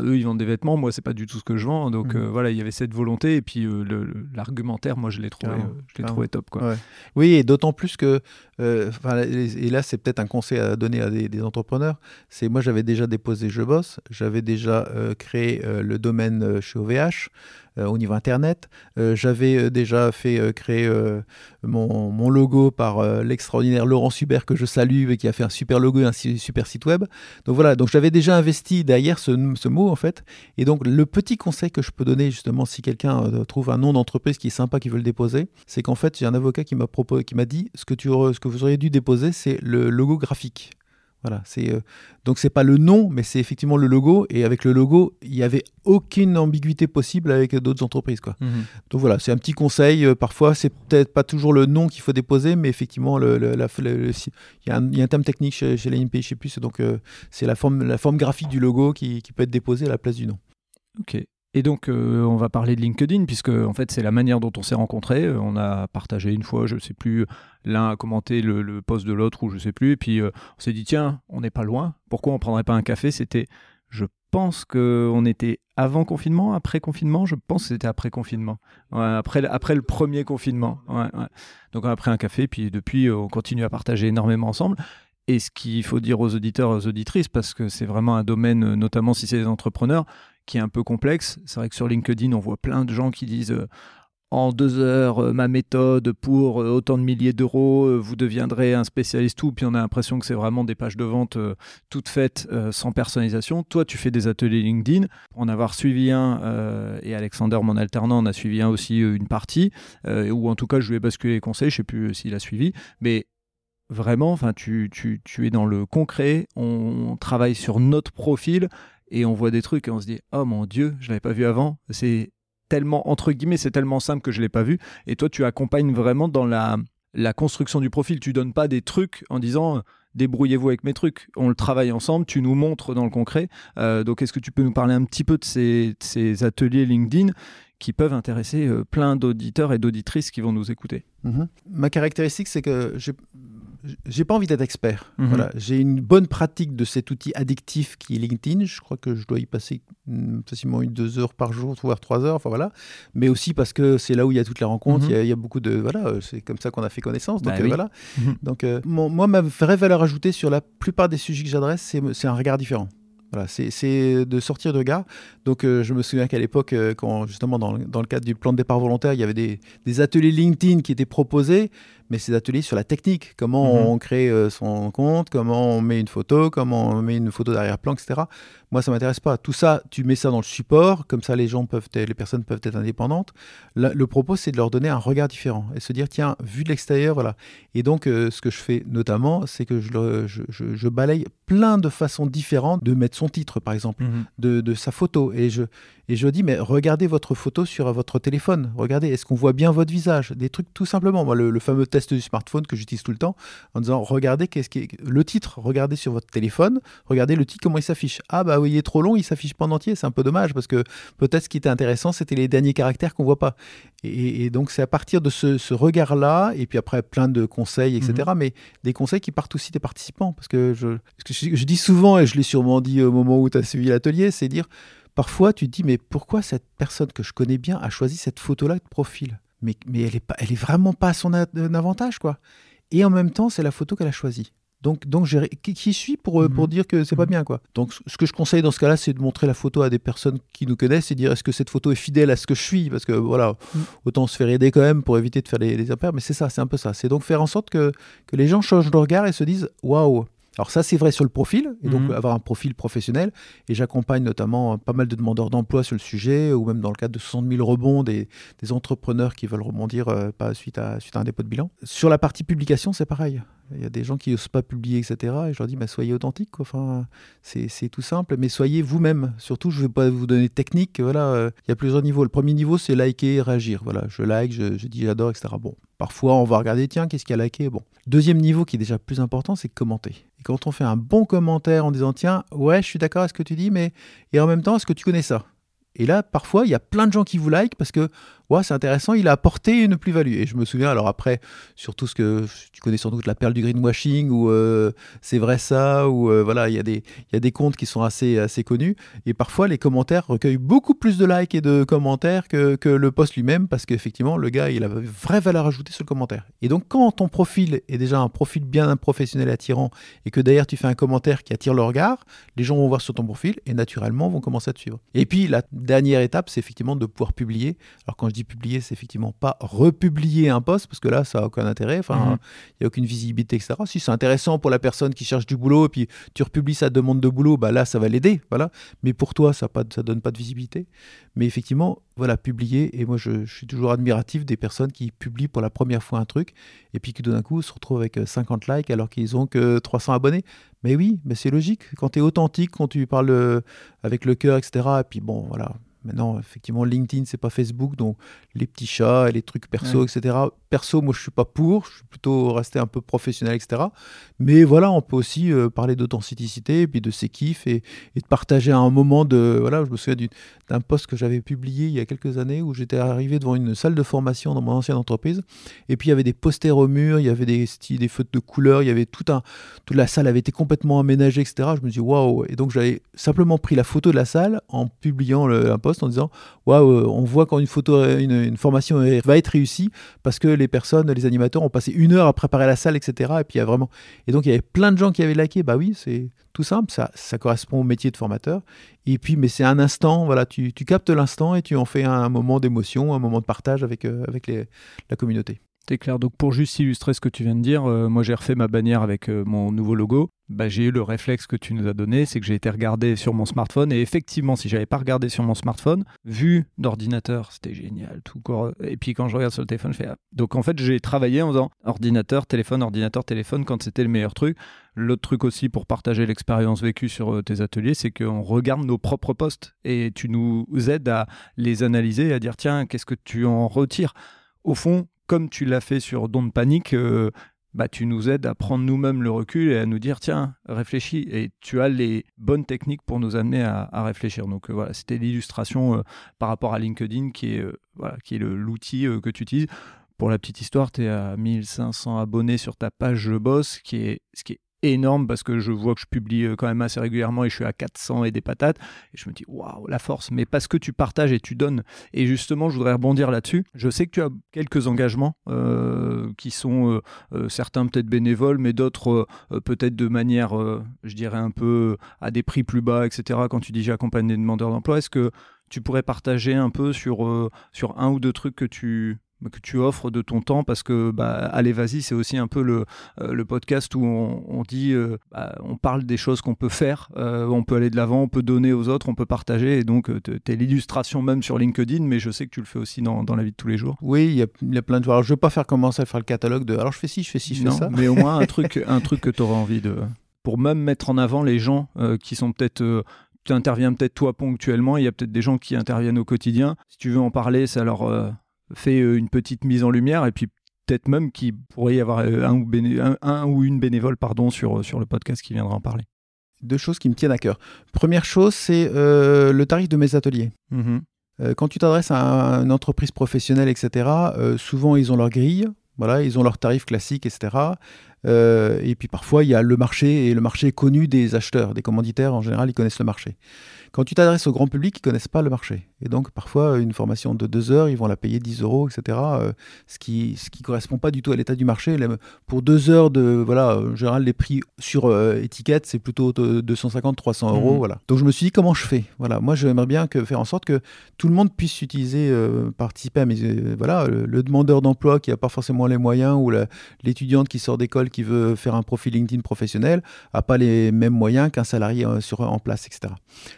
eux, ils vendent des vêtements, moi, c'est pas du tout ce que je vends. Donc mhm. euh, voilà, il y avait cette volonté. Et puis euh, l'argumentaire, moi, je l'ai trouvé, euh, trouvé top. Quoi. Oui, et d'autant plus que, et là, c'est peut-être un conseil à donner à des, entrepreneurs. C'est moi, j'avais déjà déposé Je Bosse, j'avais déjà créé le domaine chez OVH. Euh, au niveau Internet. Euh, j'avais euh, déjà fait créer mon, logo par l'extraordinaire Laurent Subert que je salue et qui a fait un super logo et un super site web. Donc voilà, donc j'avais déjà investi derrière ce, mot en fait. Et donc le petit conseil que je peux donner justement si quelqu'un trouve un nom d'entreprise qui est sympa, qui veut le déposer, c'est qu'en fait j'ai un avocat qui m'a proposé, qui m'a dit ce que tu ce que vous auriez dû déposer, c'est le logo graphique. Voilà, c'est euh, donc c'est pas le nom, mais c'est effectivement le logo. Et avec le logo, il n'y avait aucune ambiguïté possible avec d'autres entreprises, quoi. Mhm. Donc voilà, c'est un petit conseil. Euh, parfois, c'est peut-être pas toujours le nom qu'il faut déposer, mais effectivement, le, il, y a un, terme technique chez, chez je sais plus. Donc euh, c'est la forme, la forme graphique du logo qui, qui peut être déposée à la place du nom. Ok. Et donc, euh, on va parler de LinkedIn, puisque en fait, c'est la manière dont on s'est rencontrés. Euh, on a partagé une fois, je ne sais plus, l'un a commenté le, post de l'autre, ou je ne sais plus. Et puis, euh, on s'est dit, tiens, on n'est pas loin. Pourquoi on ne prendrait pas un café? C'était, je pense qu'on était avant confinement, après confinement. Je pense que c'était après confinement. après, après le premier confinement. Donc, on a pris un café, puis depuis, on continue à partager énormément ensemble. Et ce qu'il faut dire aux auditeurs, aux auditrices, parce que c'est vraiment un domaine, notamment si c'est des entrepreneurs, qui est un peu complexe. C'est vrai que sur LinkedIn, on voit plein de gens qui disent euh, en deux heures, euh, ma méthode pour euh, autant de milliers d'euros, vous deviendrez un spécialiste tout. Puis on a l'impression que c'est vraiment des pages de vente toutes faites sans personnalisation. Toi, tu fais des ateliers LinkedIn. Pour en avoir suivi un, et Alexander, mon alternant, en a suivi un aussi une partie, ou en tout cas, je lui ai basculé les conseils. Je sais plus s'il a suivi. Mais vraiment, enfin, tu, tu, tu es dans le concret. On travaille sur notre profil et on voit des trucs et on se dit oh mon dieu je l'avais pas vu avant c'est tellement entre guillemets c'est tellement simple que je l'ai pas vu et toi tu accompagnes vraiment dans la la construction du profil tu donnes pas des trucs en disant débrouillez-vous avec mes trucs. On le travaille ensemble, tu nous montres dans le concret. Euh, donc, est-ce que tu peux nous parler un petit peu de ces, ateliers LinkedIn qui peuvent intéresser euh, plein d'auditeurs et d'auditrices qui vont nous écouter? Mhm. Ma caractéristique, c'est que j'ai pas envie d'être expert. Mhm. Voilà, j'ai une bonne pratique de cet outil addictif qui est LinkedIn. Je crois que je dois y passer mm, facilement une deux heures par jour, voire trois heures. Enfin voilà, mais aussi parce que c'est là où il y a toutes les rencontres. Mhm. Il y a- il y, a beaucoup de voilà, euh, c'est comme ça qu'on a fait connaissance. Donc Bah euh, oui. voilà. Mhm. Donc euh, mon- moi, ma vraie valeur ajoutée sur la plupart des sujets que j'adresse, c'est un regard différent. Voilà, c'est- de sortir de regard. Donc, euh, je me souviens qu'à l'époque, euh, quand justement dans, le- dans le cadre du plan de départ volontaire, il y avait des, des ateliers LinkedIn qui étaient proposés, mais ces ateliers sur la technique, comment Mhm. on crée euh, son compte, comment on met une photo, comment on met une photo d'arrière-plan, etc. Moi, ça m'intéresse pas. Tout ça, tu mets ça dans le support, comme ça, les gens peuvent, les personnes peuvent être indépendantes. Le propos, c'est de leur donner un regard différent et se dire, tiens, vu de l'extérieur, voilà. Et donc, euh, ce que je fais notamment, c'est que je, le- je- je- je balaye plein de façons différentes de mettre son titre, par exemple Mhm. de, de sa photo. Et je, et je dis, mais regardez votre photo sur votre téléphone. Regardez, est-ce qu'on voit bien votre visage? Des trucs tout simplement. Moi, le, le fameux test du smartphone que j'utilise tout le temps, en disant, regardez qu'est-ce qui est- le titre, regardez sur votre téléphone, regardez le titre, comment il s'affiche. Ah bah oui, il est trop long, il s'affiche pas en entier. C'est un peu dommage parce que peut-être ce qui était intéressant, c'était les derniers caractères qu'on voit pas. Et, et donc, c'est à partir de ce, ce regard-là, et puis après, plein de conseils, etc. Mais des conseils qui partent aussi des participants. Parce que je, parce que je, je dis souvent, et je l'ai sûrement dit au moment où tu as suivi l'atelier, c'est dire parfois tu te dis mais pourquoi cette personne que je connais bien a choisi cette photo-là de profil? Mais, mais elle est pas elle est vraiment pas à son un avantage quoi et en même temps c'est la photo qu'elle a choisie donc donc j'ai- qui, qui suis pour, euh, Mhm. pour dire que c'est pas Mhm. bien quoi donc ce que je conseille dans ce cas-là c'est de montrer la photo à des personnes qui nous connaissent et dire est-ce que cette photo est fidèle à ce que je suis? Parce que voilà Mhm. autant se faire aider quand même pour éviter de faire des, des impairs mais c'est ça c'est un peu ça c'est donc faire en sorte que, que les gens changent de regard et se disent waouh alors ça c'est vrai sur le profil et donc Mhm. avoir un profil professionnel et j'accompagne notamment euh, pas mal de demandeurs d'emploi sur le sujet, ou même dans le cadre de 60 000 rebonds des, des entrepreneurs qui veulent rebondir euh, pas suite à, suite à un dépôt de bilan. Sur la partie publication, c'est pareil. Il y a des gens qui n'osent pas publier, etc. Et je leur dis, bah, soyez authentiques. quoi. Enfin, c'est c'est tout simple, mais soyez vous-même. Surtout, je ne vais pas vous donner de technique. Voilà, euh, il y a plusieurs niveaux. Le premier niveau, c'est liker et réagir. Voilà, je like, je, je dis j'adore, etc. Bon, parfois, on va regarder, tiens, qu'est-ce qu'il y a liké Bon. Deuxième niveau qui est déjà plus important, c'est commenter. Et quand on fait un bon commentaire en disant, tiens, ouais, je suis d'accord avec ce que tu dis, mais et en même temps, est-ce que tu connais ça? Et là, parfois, il y a plein de gens qui vous like parce que ouais, c'est intéressant, il a apporté une plus-value. Et je me souviens, alors après, sur tout ce que tu connais sans doute la perle du greenwashing, ou euh, c'est vrai ça, ou euh, voilà, il y, a des- y a des comptes qui sont assez, assez connus. Et parfois, les commentaires recueillent beaucoup plus de likes et de commentaires que, que le post lui-même, parce qu'effectivement, le gars, il a une vraie valeur ajoutée sur le commentaire. Et donc, quand ton profil est déjà un profil bien professionnel attirant, et que d'ailleurs tu fais un commentaire qui attire le regard, les gens vont voir sur ton profil et naturellement vont commencer à te suivre. Et puis, la dernière étape, c'est effectivement de pouvoir publier. Alors, quand je dis publier, c'est effectivement pas republier un post, parce que là, ça n'a aucun intérêt. Enfin, il Mhm. n'y a aucune visibilité, etc. Si c'est intéressant pour la personne qui cherche du boulot, et puis tu republies sa demande de boulot, bah là, ça va l'aider. Voilà. Mais pour toi, ça ne donne pas de visibilité. Mais effectivement, voilà, publier. Et moi, je, je suis toujours admiratif des personnes qui publient pour la première fois un truc, et puis qui tout d'un coup se retrouvent avec euh, 50 likes alors qu'ils ont que 300 abonnés. Mais oui, mais c'est logique. Quand tu es authentique, quand tu parles euh, avec le cœur, etc. Et puis bon, voilà. Maintenant, effectivement, LinkedIn, c'est pas Facebook, donc les petits chats et les trucs perso, Ouais. etc. Perso, moi, je suis pas pour. Je suis plutôt resté un peu professionnel, etc. Mais voilà, on peut aussi euh, parler d'authenticité, et puis de ses kiffs, et, et de partager un moment de... Voilà, je me souviens d'un post que j'avais publié il y a quelques années, où j'étais arrivé devant une salle de formation dans mon ancienne entreprise, et puis il y avait des posters au mur, il y avait des, styles, des feutres de couleurs, il y avait tout un... Toute la salle avait été complètement aménagée, etc. Je me dis, waouh Et donc, j'avais simplement pris la photo de la salle en publiant le- un post en disant, waouh, euh, on voit quand une photo, une, une formation va être réussie, parce que les personnes, les animateurs ont passé une heure à préparer la salle, etc. Et puis il y a vraiment. Et donc il y avait plein de gens qui avaient liké. Bah oui, c'est tout simple, ça, ça correspond au métier de formateur. Et puis, mais c'est un instant, voilà, tu, tu captes l'instant et tu en fais un, moment d'émotion, un moment de partage avec, euh, avec la communauté. C'est clair. Donc, pour juste illustrer ce que tu viens de dire, euh, moi j'ai refait ma bannière avec euh, mon nouveau logo. Bah, j'ai eu le réflexe que tu nous as donné, c'est que j'ai été regarder sur mon smartphone. Et effectivement, si j'avais pas regardé sur mon smartphone, vu d'ordinateur, c'était génial. Tout corps... Et puis quand je regarde sur le téléphone, je fais. ah. Donc en fait, j'ai travaillé en faisant ordinateur, téléphone, ordinateur, téléphone quand c'était le meilleur truc. L'autre truc aussi pour partager l'expérience vécue sur euh, tes ateliers, c'est qu'on regarde nos propres posts et tu nous aides à les analyser, à dire tiens, qu'est-ce que tu en retires? Au fond, comme tu l'as fait sur Don't Panic, euh, bah, tu nous aides à prendre nous-mêmes le recul et à nous dire tiens, réfléchis. Et tu as les bonnes techniques pour nous amener à, réfléchir. Donc euh, voilà, c'était l'illustration euh, par rapport à LinkedIn qui est, euh, l'outil que tu utilises. Pour la petite histoire, tu es à 1500 abonnés sur ta page Je bosse, ce qui est énorme parce que je vois que je publie euh, quand même assez régulièrement et je suis à 400 et des patates. Et je me dis, waouh, la force. Mais parce que tu partages et tu donnes. Et justement, je voudrais rebondir là-dessus. Je sais que tu as quelques engagements euh, qui sont euh, certains peut-être bénévoles, mais d'autres peut-être de manière, je dirais, un peu à des prix plus bas, etc. Quand tu dis j'accompagne des demandeurs d'emploi, est-ce que tu pourrais partager un peu sur, sur un ou deux trucs que tu, que tu offres de ton temps parce que bah, allez vas-y c'est aussi un peu le, euh, le podcast où on, dit euh, bah, on parle des choses qu'on peut faire euh, on peut aller de l'avant on peut donner aux autres on peut partager et donc tu es l'illustration même sur LinkedIn mais je sais que tu le fais aussi dans, dans la vie de tous les jours. Oui il y a, y a, plein de alors je vais pas faire commencer à faire le catalogue de alors je fais ci je fais ci je fais ça. mais au moins un truc un truc que tu auras envie de pour même mettre en avant les gens qui sont peut-être tu interviens peut-être toi ponctuellement il y a peut-être des gens qui interviennent au quotidien. Si tu veux en parler ça leur fait euh, une petite mise en lumière et puis peut-être même qu'il pourrait y avoir euh, un ou, un, ou, une bénévole pardon, sur, sur le podcast qui viendra en parler. Deux choses qui me tiennent à cœur. Première chose, c'est euh, le tarif de mes ateliers. Mmh quand tu t'adresses à une entreprise professionnelle, etc., souvent ils ont leur grille, voilà, ils ont leur tarif classique, etc. et puis parfois il y a le marché, et le marché est connu des acheteurs, des commanditaires en général, ils connaissent le marché. Quand tu t'adresses au grand public, ils ne connaissent pas le marché. Et donc, parfois, une formation de deux heures, ils vont la payer 10 euros, etc. Euh, ce qui ce qui correspond pas du tout à l'état du marché. Pour deux heures de. Voilà, en général, les prix sur euh, étiquette, c'est plutôt 250, 300 euros. Mmh. Voilà. Donc, je me suis dit, comment je fais? Voilà, moi, j'aimerais bien que, faire en sorte que tout le monde puisse utiliser, euh, participer à mes. voilà, le, demandeur d'emploi qui n'a pas forcément les moyens ou l'étudiante qui sort d'école qui veut faire un profil LinkedIn professionnel n'a pas les mêmes moyens qu'un salarié sur, en place, etc.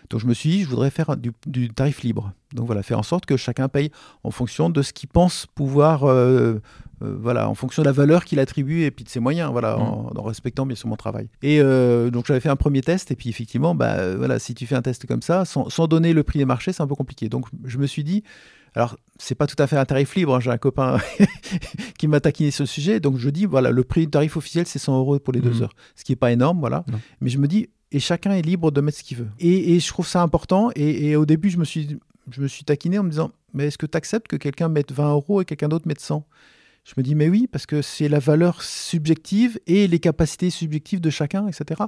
Donc, je me suis dit, je voudrais faire du, tarif libre. Donc voilà, faire en sorte que chacun paye en fonction de ce qu'il pense pouvoir, euh, euh, voilà, en fonction de la valeur qu'il attribue et puis de ses moyens, voilà, mmh. en, respectant bien sûr mon travail. Et euh, donc j'avais fait un premier test et puis effectivement, bah voilà, si tu fais un test comme ça, sans, donner le prix des marchés, c'est un peu compliqué. Donc je me suis dit, alors, c'est pas tout à fait un tarif libre. Hein, j'ai un copain qui m'a taquiné sur le sujet. Donc, je dis, voilà, le prix du tarif officiel, c'est 100 euros pour les deux mmh. heures. Ce qui n'est pas énorme, voilà. Mais je me dis, et chacun est libre de mettre ce qu'il veut. Et, je trouve ça important. Et, au début, je me, suis, je me suis taquiné en me disant Mais est-ce que tu acceptes que quelqu'un mette 20 euros et quelqu'un d'autre mette 100 je me dis, mais oui, parce que c'est la valeur subjective et les capacités subjectives de chacun, etc.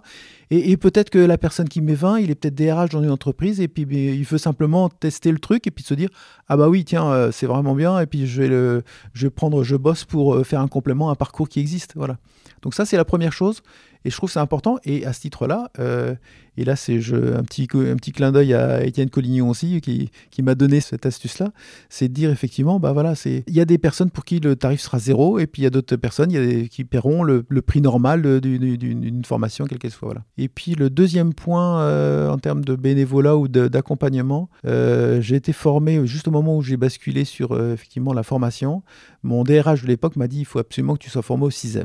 Et, peut-être que la personne qui met 20, il est peut-être DRH dans une entreprise et puis il veut simplement tester le truc et puis se dire, ah bah oui, tiens, euh, c'est vraiment bien et puis je vais, le, je vais prendre, je bosse pour euh, faire un complément, un parcours qui existe. Voilà. Donc ça, c'est la première chose. Et je trouve c'est important. Et à ce titre-là, euh, et là, c'est un petit, clin d'œil à Étienne Collignon aussi, qui, m'a donné cette astuce-là, c'est de dire effectivement, bah voilà, il y a des personnes pour qui le tarif sera zéro, et puis il y a d'autres personnes qui paieront le, prix normal d'une formation, quelle qu'elle soit. Et puis le deuxième point, euh, en termes de bénévolat ou d'accompagnement, euh, j'ai été formé juste au moment où j'ai basculé sur effectivement la formation. Mon DRH de l'époque m'a dit, il faut absolument que tu sois formé au 6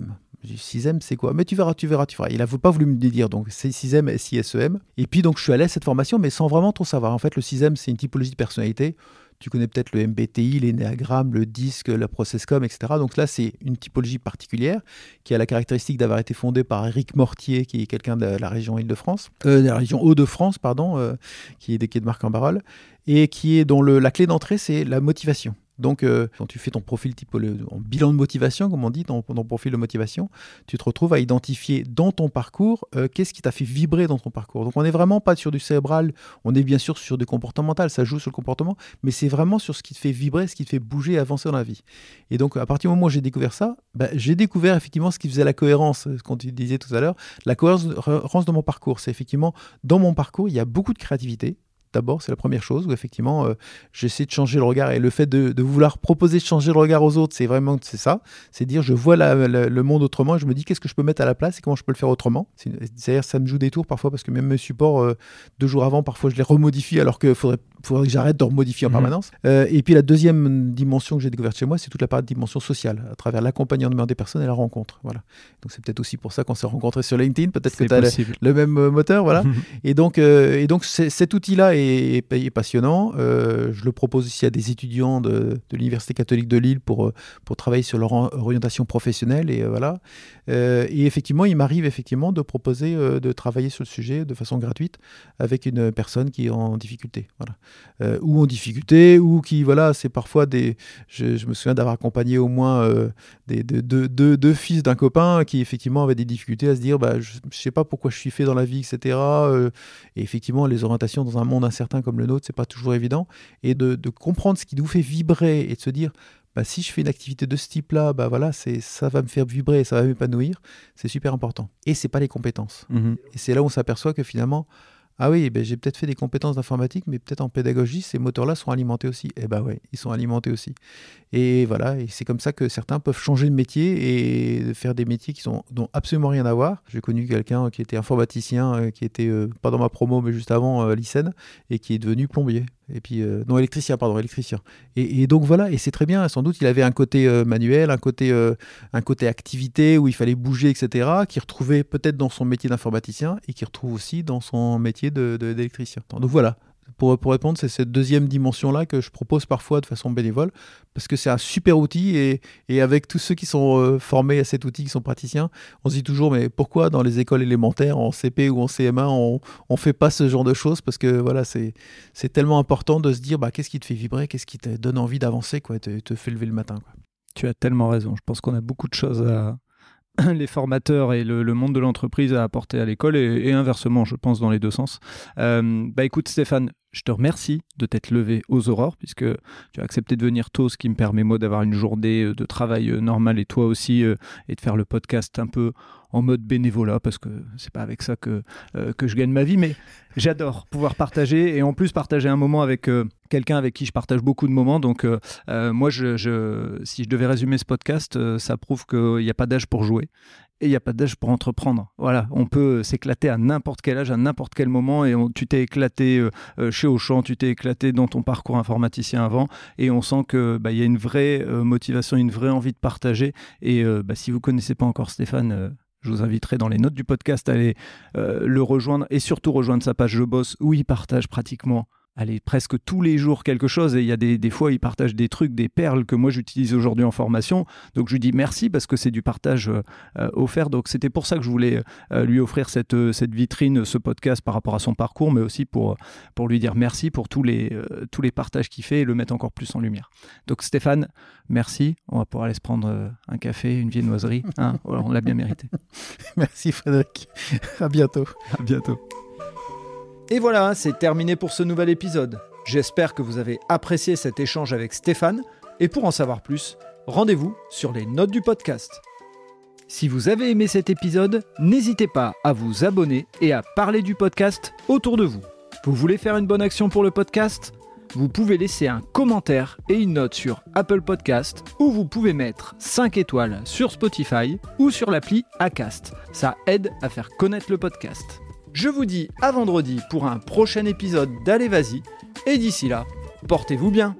6 c'est quoi? Mais tu verras, tu verras, tu feras. Il n'a pas voulu me dire, donc c'est 6 SISEM. Et puis, donc, je suis allé à cette formation, mais sans vraiment trop savoir. En fait, le 6 c'est une typologie de personnalité. Tu connais peut-être le MBTI, l'énéagramme, le disque, la processcom, etc. Donc là, c'est une typologie particulière qui a la caractéristique d'avoir été fondée par Eric Mortier, qui est quelqu'un de la région Île-de-France, euh, de la région Hauts-de-France, pardon, euh, qui est des quais de Marc-en-Barœul, et qui est dont la clé d'entrée, c'est la motivation. Donc, euh, quand tu fais ton profil type en bilan de motivation, comme on dit, ton, profil de motivation, tu te retrouves à identifier dans ton parcours euh, qu'est-ce qui t'a fait vibrer dans ton parcours. Donc, on n'est vraiment pas sur du cérébral, on est bien sûr sur du comportemental, ça joue sur le comportement, mais c'est vraiment sur ce qui te fait vibrer, ce qui te fait bouger, avancer dans la vie. Et donc, à partir du moment où j'ai découvert ça, bah, j'ai découvert effectivement ce qui faisait la cohérence, ce qu'on disait tout à l'heure, la cohérence de mon parcours. C'est effectivement, dans mon parcours, il y a beaucoup de créativité, d'abord, c'est la première chose où effectivement euh, j'essaie de changer le regard et le fait de, vouloir proposer de changer le regard aux autres, c'est vraiment c'est ça, c'est dire je vois le monde autrement et je me dis qu'est-ce que je peux mettre à la place et comment je peux le faire autrement? C'est-à-dire ça me joue des tours parfois parce que même mes supports euh, deux jours avant parfois je les remodifie alors qu'il faudrait faudrait que j'arrête de remodifier en mhm. permanence. Euh, et puis la deuxième dimension que j'ai découverte chez moi, c'est toute la part de dimension sociale, à travers l'accompagnement des personnes et la rencontre. Voilà. Donc c'est peut-être aussi pour ça qu'on s'est rencontrés sur LinkedIn, peut-être que tu as le, même moteur. Voilà. et donc, et donc cet outil-là est, passionnant. Euh, je le propose aussi à des étudiants de, de l'Université catholique de Lille pour, pour travailler sur leur orientation professionnelle. Et, voilà. et effectivement, il m'arrive effectivement de proposer de travailler sur le sujet de façon gratuite avec une personne qui est en difficulté. Voilà. ou en difficulté, ou qui, voilà, c'est parfois des. Je, me souviens d'avoir accompagné au moins des, deux, fils d'un copain qui effectivement avaient des difficultés à se dire bah, je ne sais pas pourquoi je suis fait dans la vie, etc. Euh, et effectivement, les orientations dans un monde incertain comme le nôtre, c'est pas toujours évident. Et de, comprendre ce qui nous fait vibrer et de se dire bah, si je fais une activité de ce type-là, bah voilà, c'est ça va me faire vibrer, ça va m'épanouir, c'est super important. Et c'est pas les compétences. Mmh et c'est là où on s'aperçoit que finalement, ah oui, ben j'ai peut-être fait des compétences d'informatique, mais peut-être en pédagogie, ces moteurs-là sont alimentés aussi. Eh ben ouais, ils sont alimentés aussi. Et voilà, et c'est comme ça que certains peuvent changer de métier et faire des métiers qui sont n'ont absolument rien à voir. J'ai connu quelqu'un qui était informaticien, euh, qui était euh, pas dans ma promo, mais juste avant euh, et qui est devenu plombier. Et puis, euh, non, électricien, pardon, électricien. Et, donc voilà, et c'est très bien. Sans doute, il avait un côté euh, manuel, un côté, un côté activité où il fallait bouger, etc., qui retrouvait peut-être dans son métier d'informaticien et qui retrouve aussi dans son métier d'électricien. De, donc voilà, pour, répondre, c'est cette deuxième dimension-là que je propose parfois de façon bénévole, parce que c'est un super outil, et, avec tous ceux qui sont euh, formés à cet outil, qui sont praticiens, on se dit toujours, mais pourquoi dans les écoles élémentaires, en CP ou en CM1, on ne fait pas ce genre de choses? Parce que voilà, c'est tellement important de se dire, bah, qu'est-ce qui te fait vibrer, qu'est-ce qui te donne envie d'avancer, quoi, te, te fait lever le matin. Tu as tellement raison, je pense qu'on a beaucoup de choses à, les formateurs et le, monde de l'entreprise à apporter à l'école et, inversement, je pense, dans les deux sens. Euh, bah écoute Stéphane, je te remercie de t'être levé aux aurores puisque tu as accepté de venir tôt, ce qui me permet moi d'avoir une journée euh, de travail euh, normale et toi aussi et de faire le podcast un peu en mode bénévolat parce que c'est pas avec ça que, euh, que je gagne ma vie, mais j'adore pouvoir partager et en plus partager un moment avec euh, quelqu'un avec qui je partage beaucoup de moments. Donc, euh, moi, si je devais résumer ce podcast, ça prouve qu'il n'y a pas d'âge pour jouer et il n'y a pas d'âge pour entreprendre. Voilà, on peut s'éclater à n'importe quel âge, à n'importe quel moment, et tu t'es éclaté chez Auchan, tu t'es éclaté dans ton parcours informaticien avant, et on sent qu'il bah, y a une vraie motivation, une vraie envie de partager. Et bah, si vous connaissez pas encore Stéphane, je vous inviterai dans les notes du podcast à aller le rejoindre et surtout rejoindre sa page Je Bosse où il partage pratiquement allez, presque tous les jours quelque chose. Et il y a des, fois, il partage des trucs, des perles que moi j'utilise aujourd'hui en formation. Donc je lui dis merci parce que c'est du partage euh, euh, offert. Donc c'était pour ça que je voulais euh, lui offrir cette, cette vitrine, ce podcast par rapport à son parcours, mais aussi pour, pour lui dire merci pour tous les, tous les partages qu'il fait et le mettre encore plus en lumière. Donc Stéphane, merci. On va pouvoir aller se prendre un café, une viennoiserie. Hein on l'a bien mérité. merci Frédéric. À bientôt. À bientôt. Et voilà, c'est terminé pour ce nouvel épisode. J'espère que vous avez apprécié cet échange avec Stéphane, et pour en savoir plus, rendez-vous sur les notes du podcast. Si vous avez aimé cet épisode, n'hésitez pas à vous abonner et à parler du podcast autour de vous. Vous voulez faire une bonne action pour le podcast? Vous pouvez laisser un commentaire et une note sur Apple Podcast ou vous pouvez mettre 5 étoiles sur Spotify ou sur l'appli Acast. Ça aide à faire connaître le podcast. Je vous dis à vendredi pour un prochain épisode d'Allez Vas-y, et d'ici là, portez-vous bien